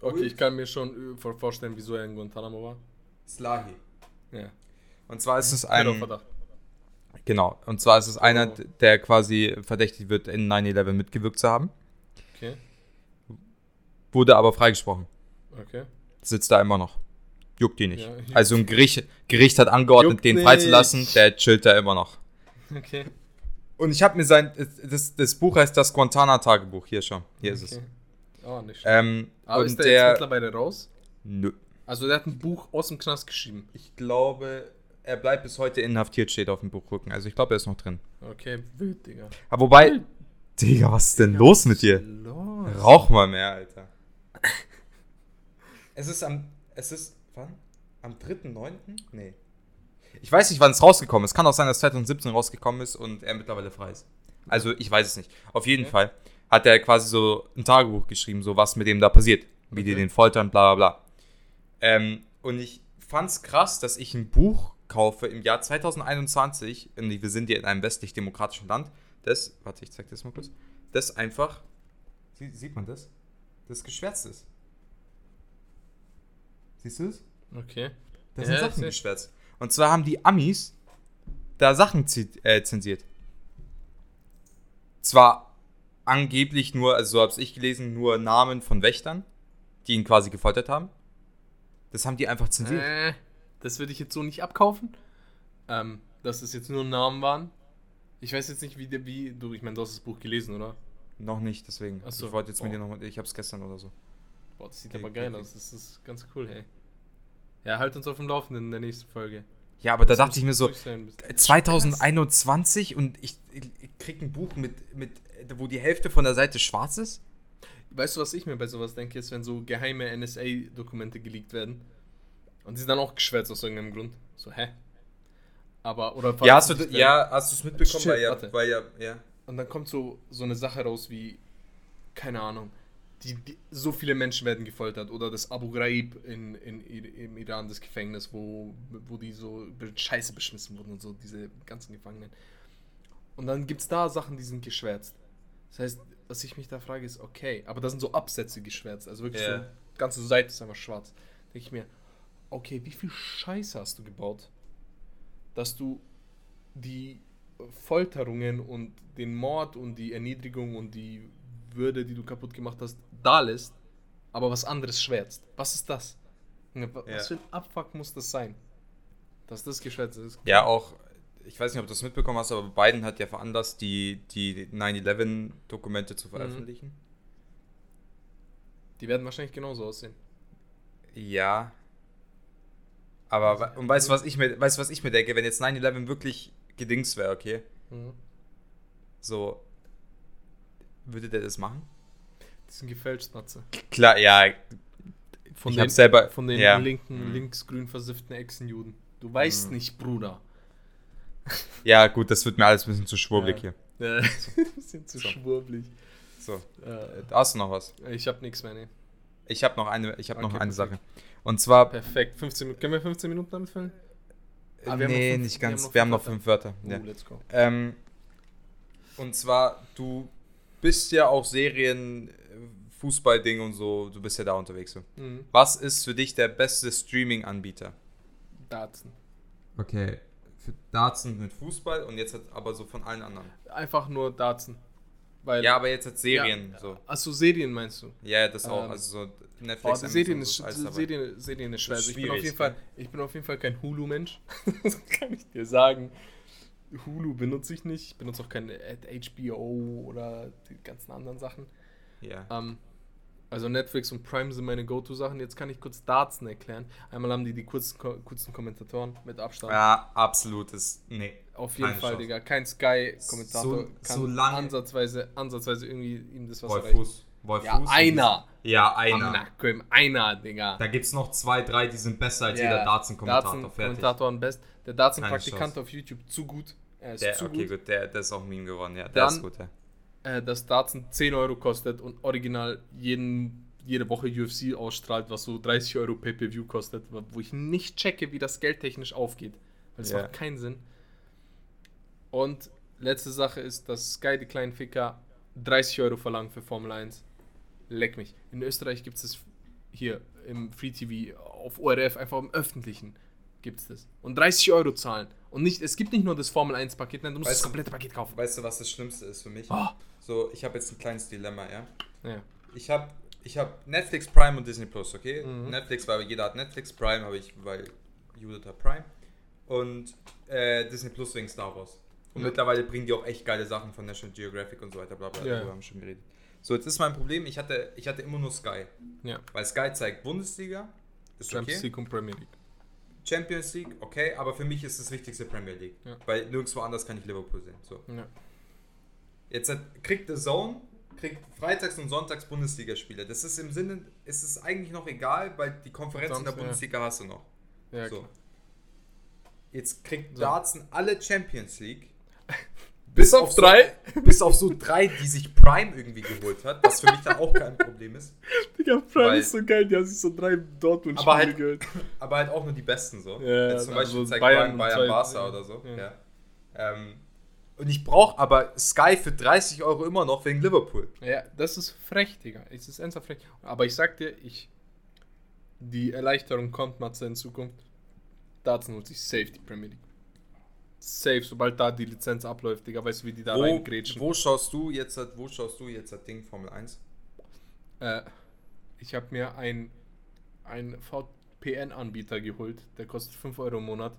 Speaker 1: Okay, ich kann mir schon äh, vor- vorstellen, wieso er in Guantanamo war.
Speaker 2: Slahi.
Speaker 1: Ja.
Speaker 2: Und zwar ist es ein.
Speaker 1: Terrorverdacht.
Speaker 2: Genau. Und zwar ist es einer, der quasi verdächtigt wird, in 9-11 mitgewirkt zu haben.
Speaker 1: Okay.
Speaker 2: Wurde aber freigesprochen.
Speaker 1: Okay.
Speaker 2: Sitzt da immer noch. Juckt die nicht.
Speaker 1: Ja, juckt
Speaker 2: also ein Gericht, Gericht hat angeordnet,
Speaker 1: Juckt
Speaker 2: den freizulassen.
Speaker 1: nicht.
Speaker 2: Der chillt da immer noch.
Speaker 1: Okay.
Speaker 2: Und ich habe mir sein. Das, das Buch heißt das Guantana-Tagebuch. Hier schon. Hier ist es.
Speaker 1: okay. Oh, nicht schlecht.
Speaker 2: Ähm,
Speaker 1: Aber
Speaker 2: und
Speaker 1: ist der, jetzt
Speaker 2: der.
Speaker 1: mittlerweile raus?
Speaker 2: Nö.
Speaker 1: Also der hat ein Buch aus dem Knast geschrieben.
Speaker 2: Ich glaube, er bleibt bis heute inhaftiert, steht auf dem Buchrücken. Also ich glaube, er ist noch drin.
Speaker 1: Okay, wild, Digga.
Speaker 2: Aber wobei. Digga, was ist denn los mit dir?
Speaker 1: Los.
Speaker 2: Rauch mal mehr, Alter. Es ist am. Es ist. Wann? Am 3.9.? Nee. Ich weiß nicht, wann es rausgekommen ist. Kann auch sein, dass 2017 rausgekommen ist und er mittlerweile frei ist. Also, ich weiß es nicht. Auf jeden
Speaker 1: Okay.
Speaker 2: Fall hat er quasi so ein Tagebuch geschrieben, so was mit dem da passiert. Wie die
Speaker 1: Okay.
Speaker 2: den foltern, bla bla bla. Ähm, und ich fand's krass, dass ich ein Buch kaufe im Jahr 2021, und wir sind ja in einem westlich-demokratischen Land, das, warte, ich zeig das mal kurz, das einfach, Sie, sieht man das? Das geschwärzt ist. Siehst du es?
Speaker 1: Okay.
Speaker 2: Da
Speaker 1: Ja,
Speaker 2: sind
Speaker 1: ich
Speaker 2: Sachen geschwärzt. Und zwar haben die Amis da Sachen äh, zensiert. Zwar angeblich nur, also so hab's ich gelesen, nur Namen von Wächtern, die ihn quasi gefoltert haben. Das haben die einfach zensiert.
Speaker 1: Äh, das würde ich jetzt so nicht abkaufen. Ähm, dass es jetzt nur Namen waren. Ich weiß jetzt nicht, wie, wie du, ich meine, du hast das Buch gelesen, oder?
Speaker 2: Noch nicht, deswegen.
Speaker 1: Ach so.
Speaker 2: Ich wollte jetzt mit
Speaker 1: Oh.
Speaker 2: dir noch, ich hab's gestern oder so.
Speaker 1: Boah, das sieht
Speaker 2: Okay,
Speaker 1: aber geil
Speaker 2: okay.
Speaker 1: aus. Das ist ganz cool, hey. Ja, halt uns auf dem Laufenden in der nächsten Folge.
Speaker 2: Ja, aber da
Speaker 1: Das
Speaker 2: dachte ich mir so,
Speaker 1: durch sein, bis-
Speaker 2: 2021 und ich, ich, ich krieg ein Buch mit, mit, wo die Hälfte von der Seite schwarz ist?
Speaker 1: Weißt du, was ich mir bei sowas denke, ist, wenn so geheime NSA-Dokumente geleakt werden und die sind dann auch geschwärzt aus irgendeinem Grund. So, hä? Aber, oder
Speaker 2: Ja, hast du,
Speaker 1: veröffentlicht
Speaker 2: ja, hast du es mitbekommen?
Speaker 1: Shit,
Speaker 2: weil ja,
Speaker 1: warte.
Speaker 2: weil ja, ja.
Speaker 1: Und dann kommt so, so eine Sache raus wie, keine Ahnung, die, die, so viele Menschen werden gefoltert. Oder das Abu Ghraib in, in, im Iran, das Gefängnis, wo, wo die so scheiße beschmissen wurden und so, diese ganzen Gefangenen. Und dann gibt es da Sachen, die sind geschwärzt. Das heißt, was ich mich da frage, ist, okay, aber da sind so Absätze geschwärzt. Also wirklich
Speaker 2: Ja.
Speaker 1: so, ganze Seite ist einfach schwarz. Denke ich mir, okay, wie viel Scheiße hast du gebaut, dass du die Folterungen und den Mord und die Erniedrigung und die Würde, die du kaputt gemacht hast, da lässt, aber was anderes schwärzt. Was ist das?
Speaker 2: Ja.
Speaker 1: Was für ein Abfuck muss das sein? Dass das geschwärzt ist.
Speaker 2: Ja, auch, ich weiß nicht, ob du das mitbekommen hast, aber Biden hat ja veranlasst, die, die 9-11-Dokumente zu veröffentlichen.
Speaker 1: Die werden wahrscheinlich genauso aussehen.
Speaker 2: Ja. Aber, wa- und weißt du, was ich mir, weißt, was ich mir denke, wenn jetzt 9-11 wirklich gedings wäre, okay?
Speaker 1: Mhm.
Speaker 2: So, würde der das machen?
Speaker 1: Die sind gefälscht, Natze.
Speaker 2: Klar, ja.
Speaker 1: Von
Speaker 2: Ich
Speaker 1: den,
Speaker 2: selber-
Speaker 1: von den
Speaker 2: ja.
Speaker 1: linken,
Speaker 2: Mhm.
Speaker 1: linksgrün versifften Echsenjuden. Du weißt
Speaker 2: Mhm.
Speaker 1: nicht, Bruder.
Speaker 2: Ja, gut, das wird mir alles ein bisschen zu schwurbelig
Speaker 1: Ja.
Speaker 2: hier.
Speaker 1: Äh, sind zu
Speaker 2: So.
Speaker 1: schwurblig.
Speaker 2: So,
Speaker 1: Äh,
Speaker 2: hast du noch was?
Speaker 1: ich hab nichts mehr, ne.
Speaker 2: Ich habe noch eine, ich habe noch
Speaker 1: Okay,
Speaker 2: eine
Speaker 1: perfekt.
Speaker 2: Sache. Und zwar,
Speaker 1: Perfekt. 15 Minuten. Können wir 15 Minuten damit füllen? Ah, noch
Speaker 2: nee,
Speaker 1: fünf-
Speaker 2: nicht
Speaker 1: wir haben
Speaker 2: ganz.
Speaker 1: noch
Speaker 2: Wir haben noch
Speaker 1: fünf
Speaker 2: fünf Wörter.
Speaker 1: Oh,
Speaker 2: Ja.
Speaker 1: let's go.
Speaker 2: Ähm, und zwar, du bist ja auch Serien, äh, Fußballding und so, du bist ja da unterwegs. So.
Speaker 1: Mhm.
Speaker 2: Was ist für dich der beste Streaming-Anbieter?
Speaker 1: Datsen.
Speaker 2: Okay, für Darts mit Fußball und jetzt hat aber so von allen anderen.
Speaker 1: Einfach nur Datsen. Weil,
Speaker 2: Ja, aber jetzt als Serien
Speaker 1: Ja.
Speaker 2: so.
Speaker 1: Achso, Serien meinst du?
Speaker 2: Ja, das auch.
Speaker 1: Ähm,
Speaker 2: Also so
Speaker 1: Oh,
Speaker 2: Netflix. Amazon,
Speaker 1: Serien, ist,
Speaker 2: dabei.
Speaker 1: Serien, Serien ist schwer. Also ich, bin auf jeden Fall, ich bin auf jeden Fall kein Hulu-Mensch. das kann ich dir sagen. Hulu benutze ich nicht. Ich benutze auch kein HBO oder die ganzen anderen Sachen.
Speaker 2: Ja.
Speaker 1: Ähm, also Netflix und Prime sind meine Go-To-Sachen. Jetzt kann ich kurz Dartsen erklären. Einmal haben die die kurzen, kurzen Kommentatoren mit Abstand.
Speaker 2: Ja, absolutes. Nee.
Speaker 1: Auf jeden
Speaker 2: keine
Speaker 1: Fall,
Speaker 2: Chance.
Speaker 1: Digga. Kein Sky-Kommentator
Speaker 2: So-
Speaker 1: kann
Speaker 2: so lange-
Speaker 1: ansatzweise, ansatzweise irgendwie ihm das was
Speaker 2: Wolf
Speaker 1: erreichen.
Speaker 2: Fuß. Wolf
Speaker 1: Ja,
Speaker 2: Fuß.
Speaker 1: einer.
Speaker 2: Ja,
Speaker 1: Am
Speaker 2: einer.
Speaker 1: Nacken, einer, Digga.
Speaker 2: Da gibt es noch zwei, drei, die sind besser als
Speaker 1: Ja,
Speaker 2: jeder Dartsen-Kommentator. Fertig.
Speaker 1: Dartsen-Kommentator am best. Der Dartsen-Praktikant
Speaker 2: Chance.
Speaker 1: auf YouTube zu gut. Er ist
Speaker 2: Der,
Speaker 1: zu
Speaker 2: okay,
Speaker 1: gut.
Speaker 2: gut, der, der ist auch Meme geworden. Ja, der
Speaker 1: Dann-
Speaker 2: ist gut, ja.
Speaker 1: Äh, dass Dartsen 10 Euro kostet und original jeden, jede Woche UFC ausstrahlt, was so 30 Euro Pay-Per-View kostet, wo ich nicht checke, wie das geldtechnisch aufgeht. Weil es
Speaker 2: Ja.
Speaker 1: macht keinen Sinn. Und letzte Sache ist, dass Sky, die kleinen Ficker, 30 Euro verlangen für Formel 1. Leck mich. In Österreich gibt es das hier im Free TV auf ORF, einfach im Öffentlichen gibt es das. Und 30 Euro zahlen. Und nicht, es gibt nicht nur das Formel 1 Paket, nein, du musst
Speaker 2: Weißt
Speaker 1: das komplette Paket kaufen.
Speaker 2: Weißt du, was das Schlimmste ist für mich?
Speaker 1: Oh.
Speaker 2: So, ich habe jetzt ein kleines Dilemma, ja.
Speaker 1: Ja.
Speaker 2: Ich habe ich hab Netflix Prime und Disney Plus, okay?
Speaker 1: Mhm.
Speaker 2: Netflix, weil jeder hat Netflix, Prime habe ich, weil Judith hat Prime. Und äh, Disney Plus wegen Star Wars. Und
Speaker 1: Ja.
Speaker 2: mittlerweile bringen die auch echt geile Sachen von National Geographic und so weiter, bla bla,
Speaker 1: Ja.
Speaker 2: darüber haben wir schon geredet. So, jetzt ist mein Problem, ich hatte, ich hatte immer nur Sky.
Speaker 1: Ja.
Speaker 2: Weil Sky zeigt Bundesliga, ist
Speaker 1: Champions
Speaker 2: okay.
Speaker 1: League und Premier League.
Speaker 2: Champions League, okay, aber für mich ist das wichtigste Premier League.
Speaker 1: Ja.
Speaker 2: Weil nirgendwo anders kann ich Liverpool sehen. So.
Speaker 1: Ja.
Speaker 2: Jetzt hat, kriegt The Zone, kriegt freitags und sonntags Bundesligaspiele. Das ist im Sinne, es ist eigentlich noch egal, weil die Konferenz in
Speaker 1: Sonst,
Speaker 2: der
Speaker 1: ja.
Speaker 2: Bundesliga hast du noch.
Speaker 1: Ja,
Speaker 2: so. Jetzt kriegt
Speaker 1: So.
Speaker 2: Dartsen alle Champions League.
Speaker 1: Bis auf
Speaker 2: so,
Speaker 1: drei?
Speaker 2: Bis auf so drei, die sich Prime irgendwie geholt hat, was für mich dann auch kein Problem ist.
Speaker 1: Digga, Prime
Speaker 2: Weil-
Speaker 1: ist so geil, die haben sich so drei dortmund
Speaker 2: Aber halt-
Speaker 1: gehört.
Speaker 2: Aber halt auch nur die besten so.
Speaker 1: Ja,
Speaker 2: Jetzt zum
Speaker 1: also
Speaker 2: Beispiel zeigt
Speaker 1: Bayern
Speaker 2: Bayern, Bayern Barca oder so.
Speaker 1: Ja.
Speaker 2: Ja. Ähm, und ich brauche aber Sky für 30 Euro immer noch wegen Liverpool.
Speaker 1: Ja, das ist frech, Digga. Es ist ernsthaft frech. Aber ich sag dir, ich. Die Erleichterung kommt, Matze, in Zukunft. Dartsen holt sich safe die Premier League. Safe, sobald da die Lizenz abläuft, Digga, weißt du, wie die da
Speaker 2: Wo,
Speaker 1: reingrätschen.
Speaker 2: wo schaust du jetzt, wo schaust du jetzt das Ding Formel 1?
Speaker 1: Äh, ich habe mir ein, ein VPN-Anbieter geholt, der kostet 5 Euro im Monat.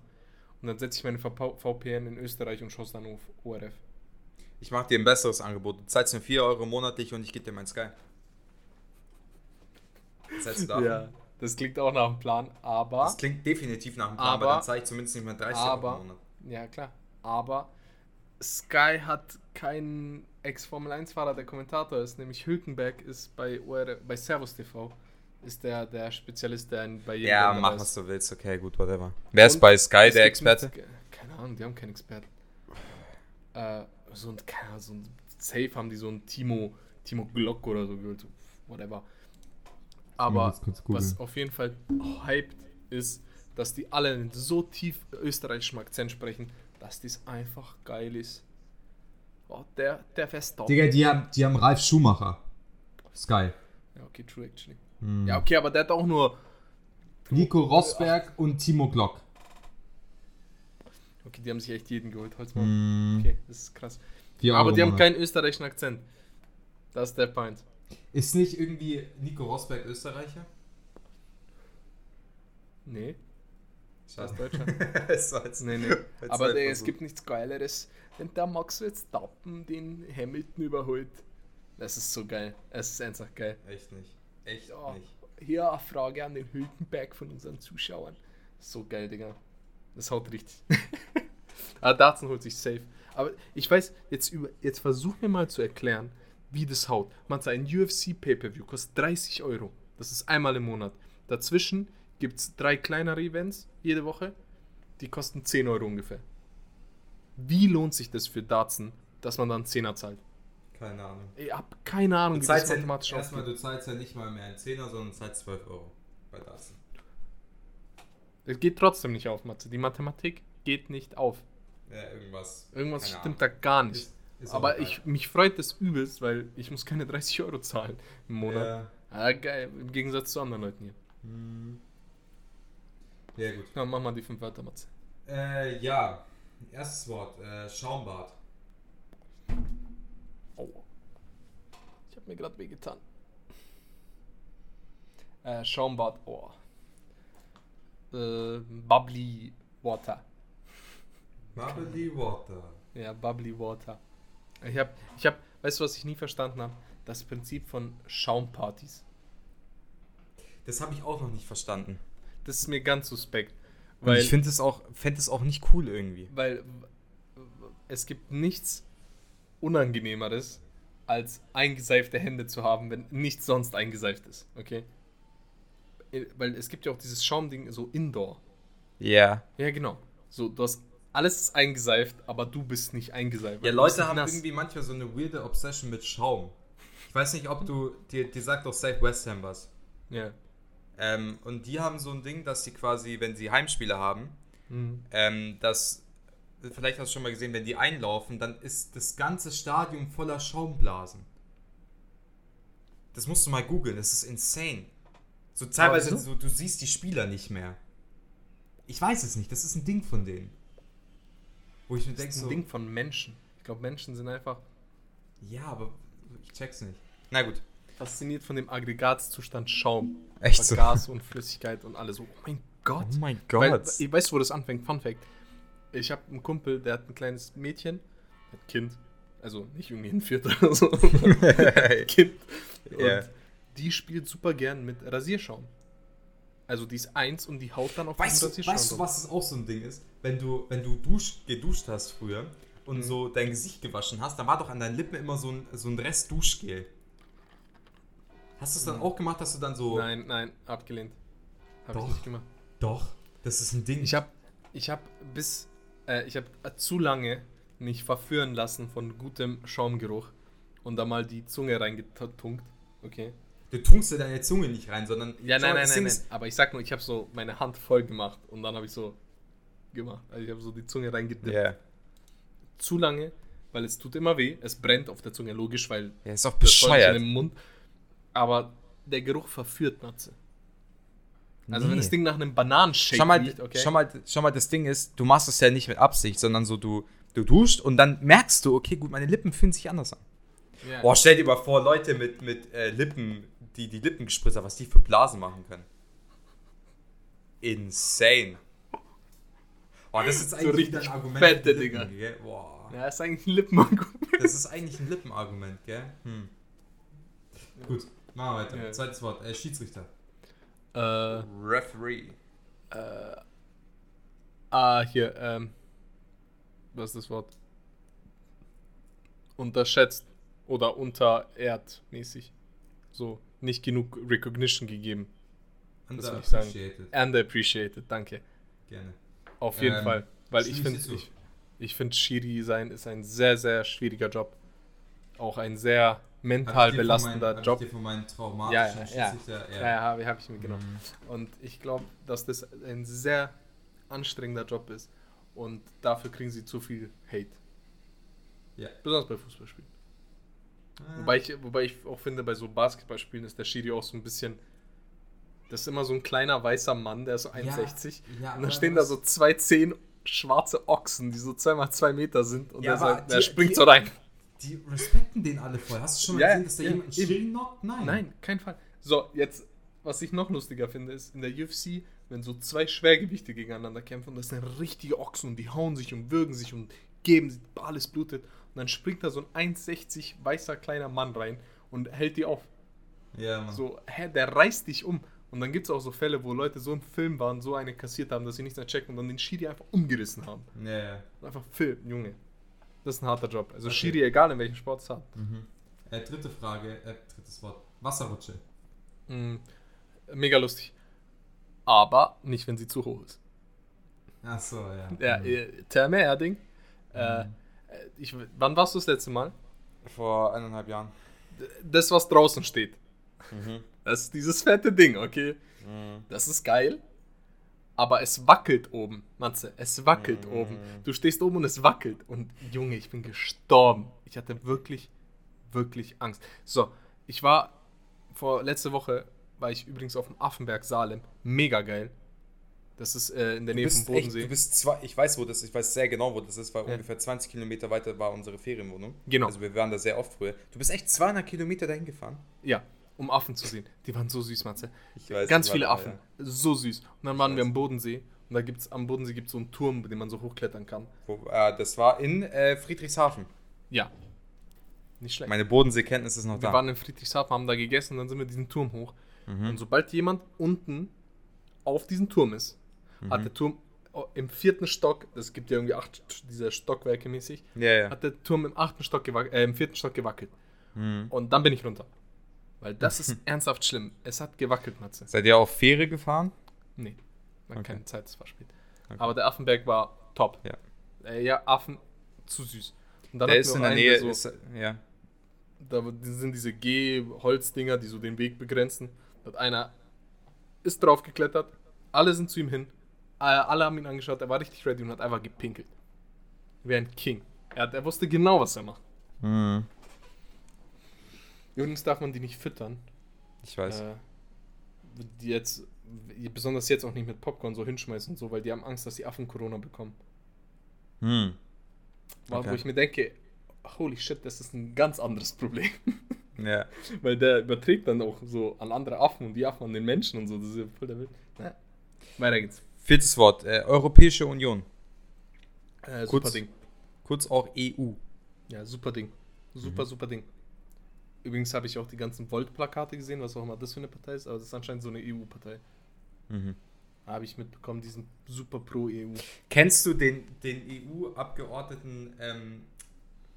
Speaker 1: Und dann setze ich meine VP VPN in Österreich und schaue es dann auf ORF.
Speaker 2: Ich mache dir ein besseres Angebot. Du zahlst mir 4 Euro monatlich und ich gebe dir mein Sky. Was hältst du davon?
Speaker 1: Ja, das klingt auch nach einem Plan, aber.
Speaker 2: Das klingt definitiv nach einem Plan,
Speaker 1: Aber-
Speaker 2: aber dann zahle ich zumindest nicht mehr 30
Speaker 1: aber-
Speaker 2: Euro im Monat.
Speaker 1: Ja, klar. Aber Sky hat keinen Ex-Formel-1-Fahrer, der Kommentator ist, nämlich Hülkenberg ist bei, OR, bei Servus TV, ist der, der Spezialist, der in- bei jedem
Speaker 2: Ja, mach
Speaker 1: ist.
Speaker 2: was du willst, okay, gut, whatever. Wer ist bei Sky der Experte?
Speaker 1: Mit, keine Ahnung, die haben keinen Experten. Äh, so ein, keine Ahnung, so ein Safe haben die so ein Timo, Timo Glock oder so whatever. Aber was auf jeden Fall hyped ist, dass die alle so tief österreichischem Akzent sprechen, dass das einfach geil ist. Oh, der, der Verstappen.
Speaker 3: Digga, die haben, die haben Ralf Schumacher. Sky.
Speaker 1: Ja, okay, true actually.
Speaker 3: Hm.
Speaker 1: Ja, okay, aber der hat auch nur.
Speaker 3: Nico Rosberg und Timo Glock.
Speaker 1: Okay, die haben sich echt jeden geholt. Holzmann.
Speaker 3: Hm.
Speaker 1: Okay, das ist krass. Aber die haben keinen österreichischen Akzent. Das ist der Point.
Speaker 3: Ist nicht irgendwie Nico Rosberg Österreicher?
Speaker 1: Nee,
Speaker 2: Es war jetzt-
Speaker 1: Nee, nee.
Speaker 2: Jetzt
Speaker 1: Aber
Speaker 2: halt
Speaker 1: der, es gibt nichts Geileres, wenn der Max jetzt Tappen den Hamilton überholt. Das ist so geil. Es ist einfach geil.
Speaker 2: Echt nicht. Echt
Speaker 1: Ja.
Speaker 2: nicht.
Speaker 1: Hier eine Frage an den Hülkenberg von unseren Zuschauern. So geil, Digga. Das haut richtig. Aber Dartsen holt sich safe. Aber ich weiß, jetzt, über, jetzt versuch mir mal zu erklären, wie das haut. Man sagt, ein UFC Pay-Per-View kostet 30 Euro. Das ist einmal im Monat. Dazwischen gibt es drei kleinere Events jede Woche. Die kosten 10 Euro ungefähr. Wie lohnt sich das für Dartsen, dass man dann 10er zahlt?
Speaker 2: Keine Ahnung.
Speaker 1: Ich hab keine Ahnung,
Speaker 2: Du
Speaker 1: wie das
Speaker 2: ja, erstmal, du zahlst ja nicht mal mehr einen Zehner, sondern zahlst 12 Euro bei Dartsen.
Speaker 1: Es geht trotzdem nicht auf, Matze. Die Mathematik geht nicht auf.
Speaker 2: Ja, irgendwas.
Speaker 1: Irgendwas stimmt
Speaker 2: Ahnung.
Speaker 1: da gar nicht.
Speaker 2: Ist- ist
Speaker 1: Aber ich, mich freut das übelst, weil ich muss keine 30 Euro zahlen im Monat.
Speaker 2: Ja.
Speaker 1: Ah, geil, im Gegensatz zu anderen Leuten hier.
Speaker 2: Hm. Ja, gut.
Speaker 1: Na, mach mal die fünf Wörter, Matze.
Speaker 2: Äh, ja. Erstes Wort. Äh, Schaumbad.
Speaker 1: Oh. hat mir gerade wehgetan. Äh, Schaumbad, oh. Äh, Bubbly Water.
Speaker 3: Bubbly Water.
Speaker 1: Ja, Bubbly Water. Ich hab, ich hab, weißt du, was ich nie verstanden habe? Das Prinzip von Schaumpartys.
Speaker 2: Das habe ich auch noch nicht verstanden.
Speaker 1: Das ist mir ganz suspekt.
Speaker 2: Und
Speaker 1: Weil,
Speaker 2: ich finde es auch, fänd es auch nicht cool irgendwie.
Speaker 1: weil es gibt nichts Unangenehmeres, als eingeseifte Hände zu haben, wenn nichts sonst eingeseift ist. Okay? Weil es gibt ja auch dieses Schaumding so indoor.
Speaker 2: Ja.
Speaker 1: Ja, genau. So, du hast alles ist eingeseift, aber du bist nicht eingeseift.
Speaker 2: Ja, Leute haben
Speaker 1: nass.
Speaker 2: irgendwie manchmal so eine weirde Obsession mit Schaum. Ich weiß nicht, ob du, dir, dir sagt doch Safe West Ham was.
Speaker 1: Ja.
Speaker 2: Ähm, und die haben so ein Ding, dass sie quasi, wenn sie Heimspiele haben,
Speaker 1: Mhm.
Speaker 2: ähm, dass, vielleicht hast du schon mal gesehen, wenn die einlaufen, dann ist das ganze Stadion voller Schaumblasen. Das musst du mal googeln, das ist insane. So teilweise, so, du siehst die Spieler nicht mehr. Ich weiß es nicht, das ist ein Ding von denen. Wo ich mir
Speaker 1: Das
Speaker 2: denke,
Speaker 1: ist ein
Speaker 2: so,
Speaker 1: Ding von Menschen. Ich glaube, Menschen sind einfach
Speaker 2: ja, aber ich check's nicht. Na gut.
Speaker 1: Fasziniert von dem Aggregatzustand Schaum.
Speaker 2: Echt so?
Speaker 1: Gas und Flüssigkeit und alles. Oh mein Gott.
Speaker 2: Oh mein
Speaker 1: Weil, ich weiß, wo das anfängt. Fun Fact. Ich habe einen Kumpel, der hat ein kleines Mädchen, ein Kind, also nicht irgendwie ein Vierter oder so, Kind. Und
Speaker 2: Ja.
Speaker 1: die spielt super gern mit Rasierschaum. Also die ist eins und die haut dann auf
Speaker 2: Weißt
Speaker 1: den
Speaker 2: du,
Speaker 1: Rasierschaum.
Speaker 2: weißt du, was es auch so ein Ding ist? Wenn du, wenn du dusch, geduscht hast früher und
Speaker 1: Mhm.
Speaker 2: so dein Gesicht gewaschen hast, dann war doch an deinen Lippen immer so ein, so ein Rest Duschgel. Hast du es dann auch gemacht, dass du dann so.
Speaker 1: Nein, nein, abgelehnt. Habe ich
Speaker 2: Doch.
Speaker 1: nicht gemacht.
Speaker 2: Doch, das ist ein Ding.
Speaker 1: Ich habe ich hab bis, äh, ich habe zu lange mich verführen lassen von gutem Schaumgeruch und da mal die Zunge reingetunkt. Okay.
Speaker 2: du tunkst dir deine Zunge nicht rein, sondern.
Speaker 1: Ja, nein,
Speaker 2: mal,
Speaker 1: nein, nein, nein. Aber ich sag nur, ich habe so meine Hand voll gemacht und dann habe ich so gemacht. Also ich habe so die Zunge reingedippt.
Speaker 2: Ja.
Speaker 1: Zu lange, weil es tut immer weh. Es brennt auf der Zunge, logisch, weil
Speaker 2: Ja, ist auch bescheuert.
Speaker 1: in dem Mund. Aber der Geruch verführt Natze. Also wenn
Speaker 2: Nee.
Speaker 1: das Ding nach einem Bananenshake
Speaker 2: Schau mal,
Speaker 1: riecht, okay.
Speaker 2: schau, mal, schau mal, das Ding ist, du machst es ja nicht mit Absicht, sondern so, du, du duscht und dann merkst du, okay, gut, meine Lippen fühlen sich anders an.
Speaker 1: Ja.
Speaker 2: Boah, stell dir mal vor, Leute mit, mit äh, Lippen, die die Lippen gespritzt haben, was die für Blasen machen können. Insane. Boah, das ist
Speaker 1: So
Speaker 2: eigentlich
Speaker 1: richtig
Speaker 2: wieder ein Argument.
Speaker 1: fette.
Speaker 2: Gell? Boah.
Speaker 1: Ja, ist eigentlich ein Lippenargument.
Speaker 2: Das ist eigentlich ein Lippenargument, gell? Hm. Gut, machen wir weiter.
Speaker 1: Ja.
Speaker 2: Zweites Wort, äh, Schiedsrichter.
Speaker 1: Äh,
Speaker 2: Referee.
Speaker 1: äh, ah, hier, ähm, was ist das Wort? Unterschätzt oder unterehrt mäßig. So, nicht genug Recognition gegeben.
Speaker 2: Underappreciated.
Speaker 1: Underappreciated, danke.
Speaker 2: Gerne.
Speaker 1: Auf jeden
Speaker 2: Ähm,
Speaker 1: Fall. Weil ich finde,
Speaker 2: ich
Speaker 1: ich, finde, Schiri sein ist ein sehr, sehr schwieriger Job. Auch ein sehr mental belastender
Speaker 2: hab
Speaker 1: Job.
Speaker 2: Ich dir von meinen
Speaker 1: Ja,
Speaker 2: traumatischen
Speaker 1: ja, ja.
Speaker 2: Schiedsrichter,
Speaker 1: Ja, ja, habe hab ich mir genommen.
Speaker 2: Mhm.
Speaker 1: Und ich glaube, dass das ein sehr anstrengender Job ist. Und dafür kriegen sie zu viel Hate.
Speaker 2: Ja.
Speaker 1: Besonders bei Fußballspielen.
Speaker 2: Ah.
Speaker 1: Wobei ich, wobei ich auch finde, bei so Basketballspielen ist der Schiri auch so ein bisschen. Das ist immer so ein kleiner weißer Mann, der ist so 1,60.
Speaker 2: ja,
Speaker 1: und dann
Speaker 2: aber
Speaker 1: stehen da so zwei zehn schwarze Ochsen, die so zweimal zwei Meter sind. Und
Speaker 2: Ja,
Speaker 1: der, sagt, der
Speaker 2: die-
Speaker 1: springt
Speaker 2: die-
Speaker 1: so rein.
Speaker 2: Die respekten den alle voll. Hast du schon mal
Speaker 1: Ja,
Speaker 2: gesehen, dass da
Speaker 1: ja,
Speaker 2: jemand. Schiri knockt? Nein.
Speaker 1: Nein, kein Fall. So, jetzt, was ich noch lustiger finde, ist in der UFC, wenn so zwei Schwergewichte gegeneinander kämpfen, das sind richtige Ochsen und die hauen sich und würgen sich und geben, sich, alles blutet. Und dann springt da so ein 1,60 weißer kleiner Mann rein und hält die auf.
Speaker 2: Ja, Mann.
Speaker 1: So, hä, der reißt dich um. Und dann gibt es auch so Fälle, wo Leute so im Film waren, so eine kassiert haben, dass sie nichts mehr checken und dann den Schiri einfach umgerissen haben.
Speaker 2: Ja, ja.
Speaker 1: Einfach Film, Junge. Das ist ein harter Job. Also
Speaker 2: Okay.
Speaker 1: Schiri, egal in welchem Sport es hat.
Speaker 2: Mhm. Äh, dritte Frage, äh, drittes Wort. Wasserrutsche.
Speaker 1: Mm, mega lustig. Aber nicht, wenn sie zu hoch ist.
Speaker 2: Ach so, ja.
Speaker 1: Ja,
Speaker 2: Mhm.
Speaker 1: äh, Therme Erding. Äh, äh, ich, wann warst du das letzte Mal?
Speaker 2: Vor eineinhalb Jahren.
Speaker 1: Das, was draußen steht.
Speaker 2: Mhm.
Speaker 1: Das ist dieses fette Ding, okay?
Speaker 2: Mhm.
Speaker 1: Das ist geil. Aber es wackelt oben, Matze. Es wackelt
Speaker 2: Mhm.
Speaker 1: oben. Du stehst oben und es wackelt. Und Junge, ich bin gestorben. Ich hatte wirklich, wirklich Angst. So, ich war vor letzte Woche, war ich übrigens auf dem Affenberg Salem. Mega geil. Das ist äh, in der Nähe vom
Speaker 2: bist, echt,
Speaker 1: Bodensee.
Speaker 2: du bist zwei, ich weiß, wo das ist, ich weiß sehr genau, wo das ist, weil
Speaker 1: Ja.
Speaker 2: ungefähr 20 Kilometer weiter war unsere Ferienwohnung.
Speaker 1: Genau.
Speaker 2: Also wir waren da sehr oft früher. Du bist echt 200 Kilometer dahin gefahren?
Speaker 1: ja, um Affen zu sehen. Die waren so süß, Matze.
Speaker 2: Ich weiß.
Speaker 1: Ganz viele Affen.
Speaker 2: ja.
Speaker 1: So süß. Und dann waren
Speaker 2: Ich
Speaker 1: wir
Speaker 2: weiß.
Speaker 1: am Bodensee. Und da gibt's am Bodensee gibt es so einen Turm, den man so hochklettern kann.
Speaker 2: Wo, äh, das war in äh, Friedrichshafen.
Speaker 1: Ja. Nicht schlecht.
Speaker 2: Meine Bodenseekenntnis ist noch
Speaker 1: wir
Speaker 2: da.
Speaker 1: waren in Friedrichshafen, haben da gegessen, dann sind wir diesen Turm hoch.
Speaker 2: Mhm.
Speaker 1: Und sobald jemand unten auf diesem Turm ist,
Speaker 2: Mhm.
Speaker 1: hat der Turm oh, im vierten Stock, das gibt ja irgendwie acht, diese Stockwerke mäßig,
Speaker 2: ja, ja.
Speaker 1: hat der Turm im achten Stock gewack- äh, im vierten Stock gewackelt.
Speaker 2: Mhm.
Speaker 1: Und dann bin ich runter. Weil das ist ernsthaft schlimm. Es hat gewackelt, Matze.
Speaker 2: Seid ihr auf Fähre gefahren?
Speaker 1: Nee, war
Speaker 2: Okay.
Speaker 1: keine Zeit, es war spät.
Speaker 2: Okay.
Speaker 1: Aber der Affenberg war top.
Speaker 2: Ja.
Speaker 1: Äh, ja, Affen zu süß. Und dann
Speaker 2: Der ist in der Nähe.
Speaker 1: so,
Speaker 2: Ist, ja.
Speaker 1: da sind diese G-Holzdinger, die so den Weg begrenzen. Da hat einer ist drauf geklettert, alle sind zu ihm hin, äh, alle haben ihn angeschaut, er war richtig ready und hat einfach gepinkelt. Wie ein King. Er, hat, er wusste genau, was er macht.
Speaker 2: Mhm.
Speaker 1: Übrigens darf man die nicht füttern.
Speaker 2: Ich weiß.
Speaker 1: Äh, die jetzt, besonders jetzt auch nicht mit Popcorn so hinschmeißen und so, weil die haben Angst, dass die Affen Corona bekommen. Wo-
Speaker 2: Okay.
Speaker 1: Wo ich mir denke, holy shit, das ist ein ganz anderes Problem.
Speaker 2: Ja.
Speaker 1: weil der überträgt dann auch so an andere Affen und die Affen an den Menschen und so. Das ist ja voll der Wild. Ja. Weiter geht's.
Speaker 2: Viertes Wort. Äh, Europäische Union.
Speaker 1: Äh,
Speaker 2: Kurz.
Speaker 1: super Ding.
Speaker 2: Kurz auch EU.
Speaker 1: Ja, super Ding. Super,
Speaker 2: Mhm.
Speaker 1: super Ding. Übrigens habe ich auch die ganzen Volt-Plakate gesehen, was auch immer das für eine Partei ist, aber das ist anscheinend so eine EU-Partei.
Speaker 2: Mhm.
Speaker 1: Habe ich mitbekommen, die sind super pro EU.
Speaker 2: Kennst du den, den EU-Abgeordneten ähm,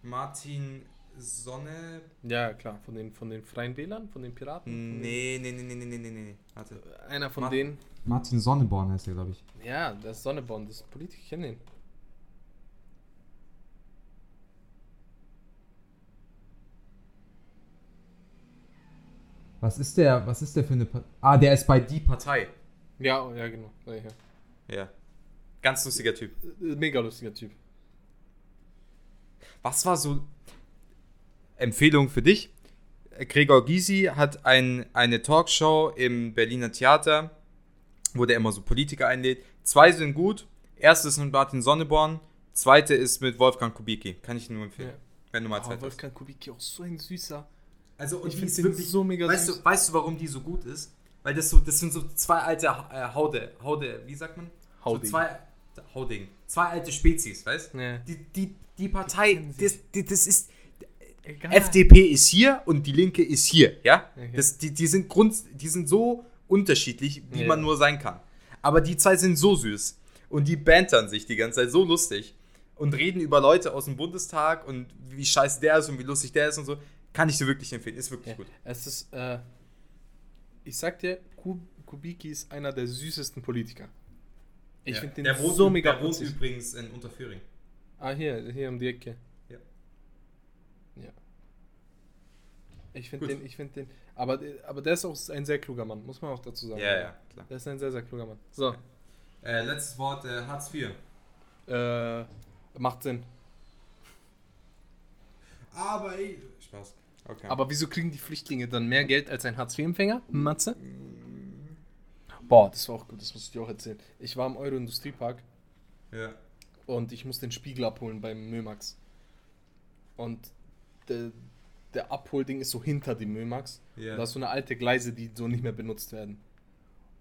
Speaker 2: Martin Sonne?
Speaker 1: Ja, klar, von den, von den Freien Wählern, von den Piraten.
Speaker 2: Nee, nee, nee, nee, nee, nee, nee, nee. Warte.
Speaker 1: den- Einer von
Speaker 2: Mach-
Speaker 1: denen.
Speaker 3: Martin Sonneborn heißt er, glaube ich.
Speaker 1: Ja, das ist Sonneborn, das ist Politiker, ich kenne den.
Speaker 3: Was ist der, was ist der für eine Partei? Ah, der ist bei Die Partei.
Speaker 1: Ja, oh, ja, genau. Ja, ja.
Speaker 2: Ja. Ganz lustiger Typ.
Speaker 1: Äh, Mega lustiger Typ.
Speaker 2: Was war so Empfehlung für dich? Gregor Gysi hat ein, eine Talkshow im Berliner Theater, wo der immer so Politiker einlädt. Zwei sind gut. Erste ist mit Martin Sonneborn. Zweite ist mit Wolfgang Kubicki. Kann ich nur empfehlen.
Speaker 1: Ja.
Speaker 2: Wenn du mal
Speaker 1: Oh,
Speaker 2: Zeit hast.
Speaker 1: Wolfgang Kubicki auch so ein süßer.
Speaker 2: Also
Speaker 1: Ich finde den so mega
Speaker 2: weißt
Speaker 1: süß.
Speaker 2: Du, weißt du, warum die so gut ist? Weil das so, das sind so zwei alte äh, Haude, Haude, wie sagt man?
Speaker 1: Hauding.
Speaker 2: So zwei, Hauding. Zwei alte Spezies, weißt?
Speaker 1: Ja.
Speaker 2: Die, die, die Partei, das, die, das ist,
Speaker 1: Egal.
Speaker 2: FDP ist hier und die Linke ist hier, ja?
Speaker 1: Okay.
Speaker 2: Das, die, die, sind Grund, die sind so unterschiedlich, wie
Speaker 1: Ja.
Speaker 2: man nur sein kann. Aber die zwei sind so süß und die bantern sich die ganze Zeit so lustig und reden über Leute aus dem Bundestag und wie scheiße der ist und wie lustig der ist und so. Kann ich dir wirklich empfehlen, ist wirklich
Speaker 1: Ja.
Speaker 2: gut.
Speaker 1: Es ist, äh, ich sag dir, Kub Kubicki ist einer der süßesten Politiker. Ich
Speaker 2: Ja.
Speaker 1: finde den
Speaker 2: Der wohnt-
Speaker 1: so mega
Speaker 2: Der wohnt übrigens in Unterföhring.
Speaker 1: Ah, hier, hier um die Ecke.
Speaker 2: Ja.
Speaker 1: Ja. Ich finde den, ich finde den, aber, aber der ist auch ein sehr kluger Mann, muss man auch dazu sagen.
Speaker 2: Ja, ja, klar.
Speaker 1: Der ist ein sehr, sehr kluger Mann. So,
Speaker 2: Äh, letztes Wort, äh, Hartz IV.
Speaker 1: äh, macht Sinn.
Speaker 2: Aber ey. Spaß. Okay.
Speaker 1: Aber wieso kriegen die Flüchtlinge dann mehr Geld als ein Hartz-IV-Empfänger? Matze? Boah, das war auch gut, das muss ich dir auch erzählen. Ich war im Euro-Industriepark
Speaker 2: ja.
Speaker 1: und ich musste den Spiegel abholen beim Mömax. Und der, der Abholding ist so hinter dem Mömax.
Speaker 2: Ja.
Speaker 1: Da ist so eine alte Gleise, die so nicht mehr benutzt werden.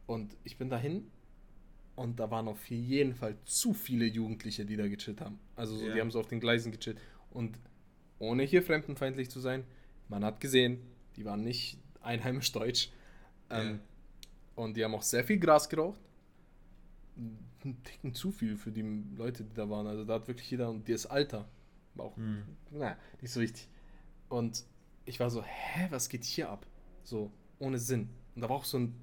Speaker 1: Und ich bin dahin und da waren auf jeden Fall zu viele Jugendliche, die da gechillt haben. Also so,
Speaker 2: Ja.
Speaker 1: die haben so auf den Gleisen gechillt. Und ohne hier fremdenfeindlich zu sein, man hat gesehen, die waren nicht einheimisch deutsch. Ähm, Und die haben auch sehr viel Gras geraucht. Ein Ticken zu viel für die Leute, die da waren. Also da hat wirklich jeder, und die ist Alter. War auch,
Speaker 2: Hm.
Speaker 1: naja, nicht so wichtig. Und ich war so, hä, was geht hier ab? So, ohne Sinn. Und da war auch so ein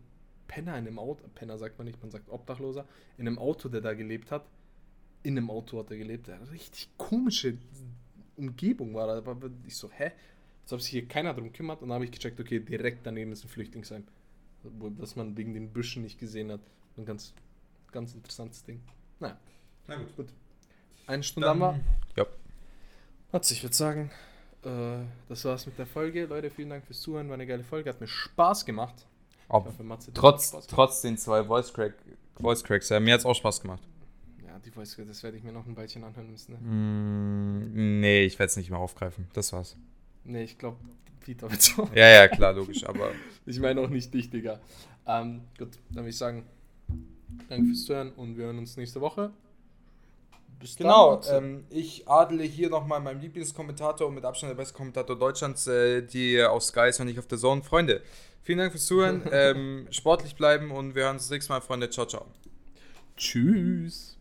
Speaker 1: Penner in einem Auto, Penner sagt man nicht, man sagt Obdachloser, in einem Auto, der da gelebt hat. In einem Auto hat er gelebt. Der richtig komische Umgebung war da. Ich so, hä? Als ob sich hier keiner drum kümmert. Und dann habe ich gecheckt, okay, direkt daneben ist ein Flüchtlingsheim. Das man wegen den Büschen nicht gesehen hat. Ein ganz, ganz interessantes Ding. Naja,
Speaker 2: Na gut.
Speaker 1: eine Stunde haben wir.
Speaker 2: Ja.
Speaker 1: Hat's, ich würde sagen, äh, das war's mit der Folge. Leute, vielen Dank fürs Zuhören. War eine geile Folge. Hat mir Spaß gemacht.
Speaker 2: Ob,
Speaker 1: hoffe, Matze hat
Speaker 2: trotz,
Speaker 1: Spaß gemacht.
Speaker 2: trotz den zwei Voice Crack Voice Cracks, ja, mir hat's auch Spaß gemacht.
Speaker 1: Ja, die Voice, das werde ich mir noch ein Weilchen anhören müssen. Ne,
Speaker 2: Mm, nee, ich werde es nicht mehr aufgreifen. Das war's.
Speaker 1: Nee ich glaube, Peter wird so.
Speaker 2: Ja, ja, klar, logisch, aber
Speaker 1: Ich meine auch nicht dich, Digga. Ähm, gut, dann würde ich sagen, danke fürs Zuhören und wir hören uns nächste Woche. Bis
Speaker 2: Genau,
Speaker 1: dann.
Speaker 2: ähm, ich adle hier nochmal meinen Lieblingskommentator und mit Abstand der beste Kommentator Deutschlands, äh, die auf Sky ist und nicht auf der Zone. Freunde, vielen Dank fürs Zuhören, ähm, sportlich bleiben und wir hören uns das nächste Mal, Freunde. Ciao, ciao.
Speaker 1: Tschüss.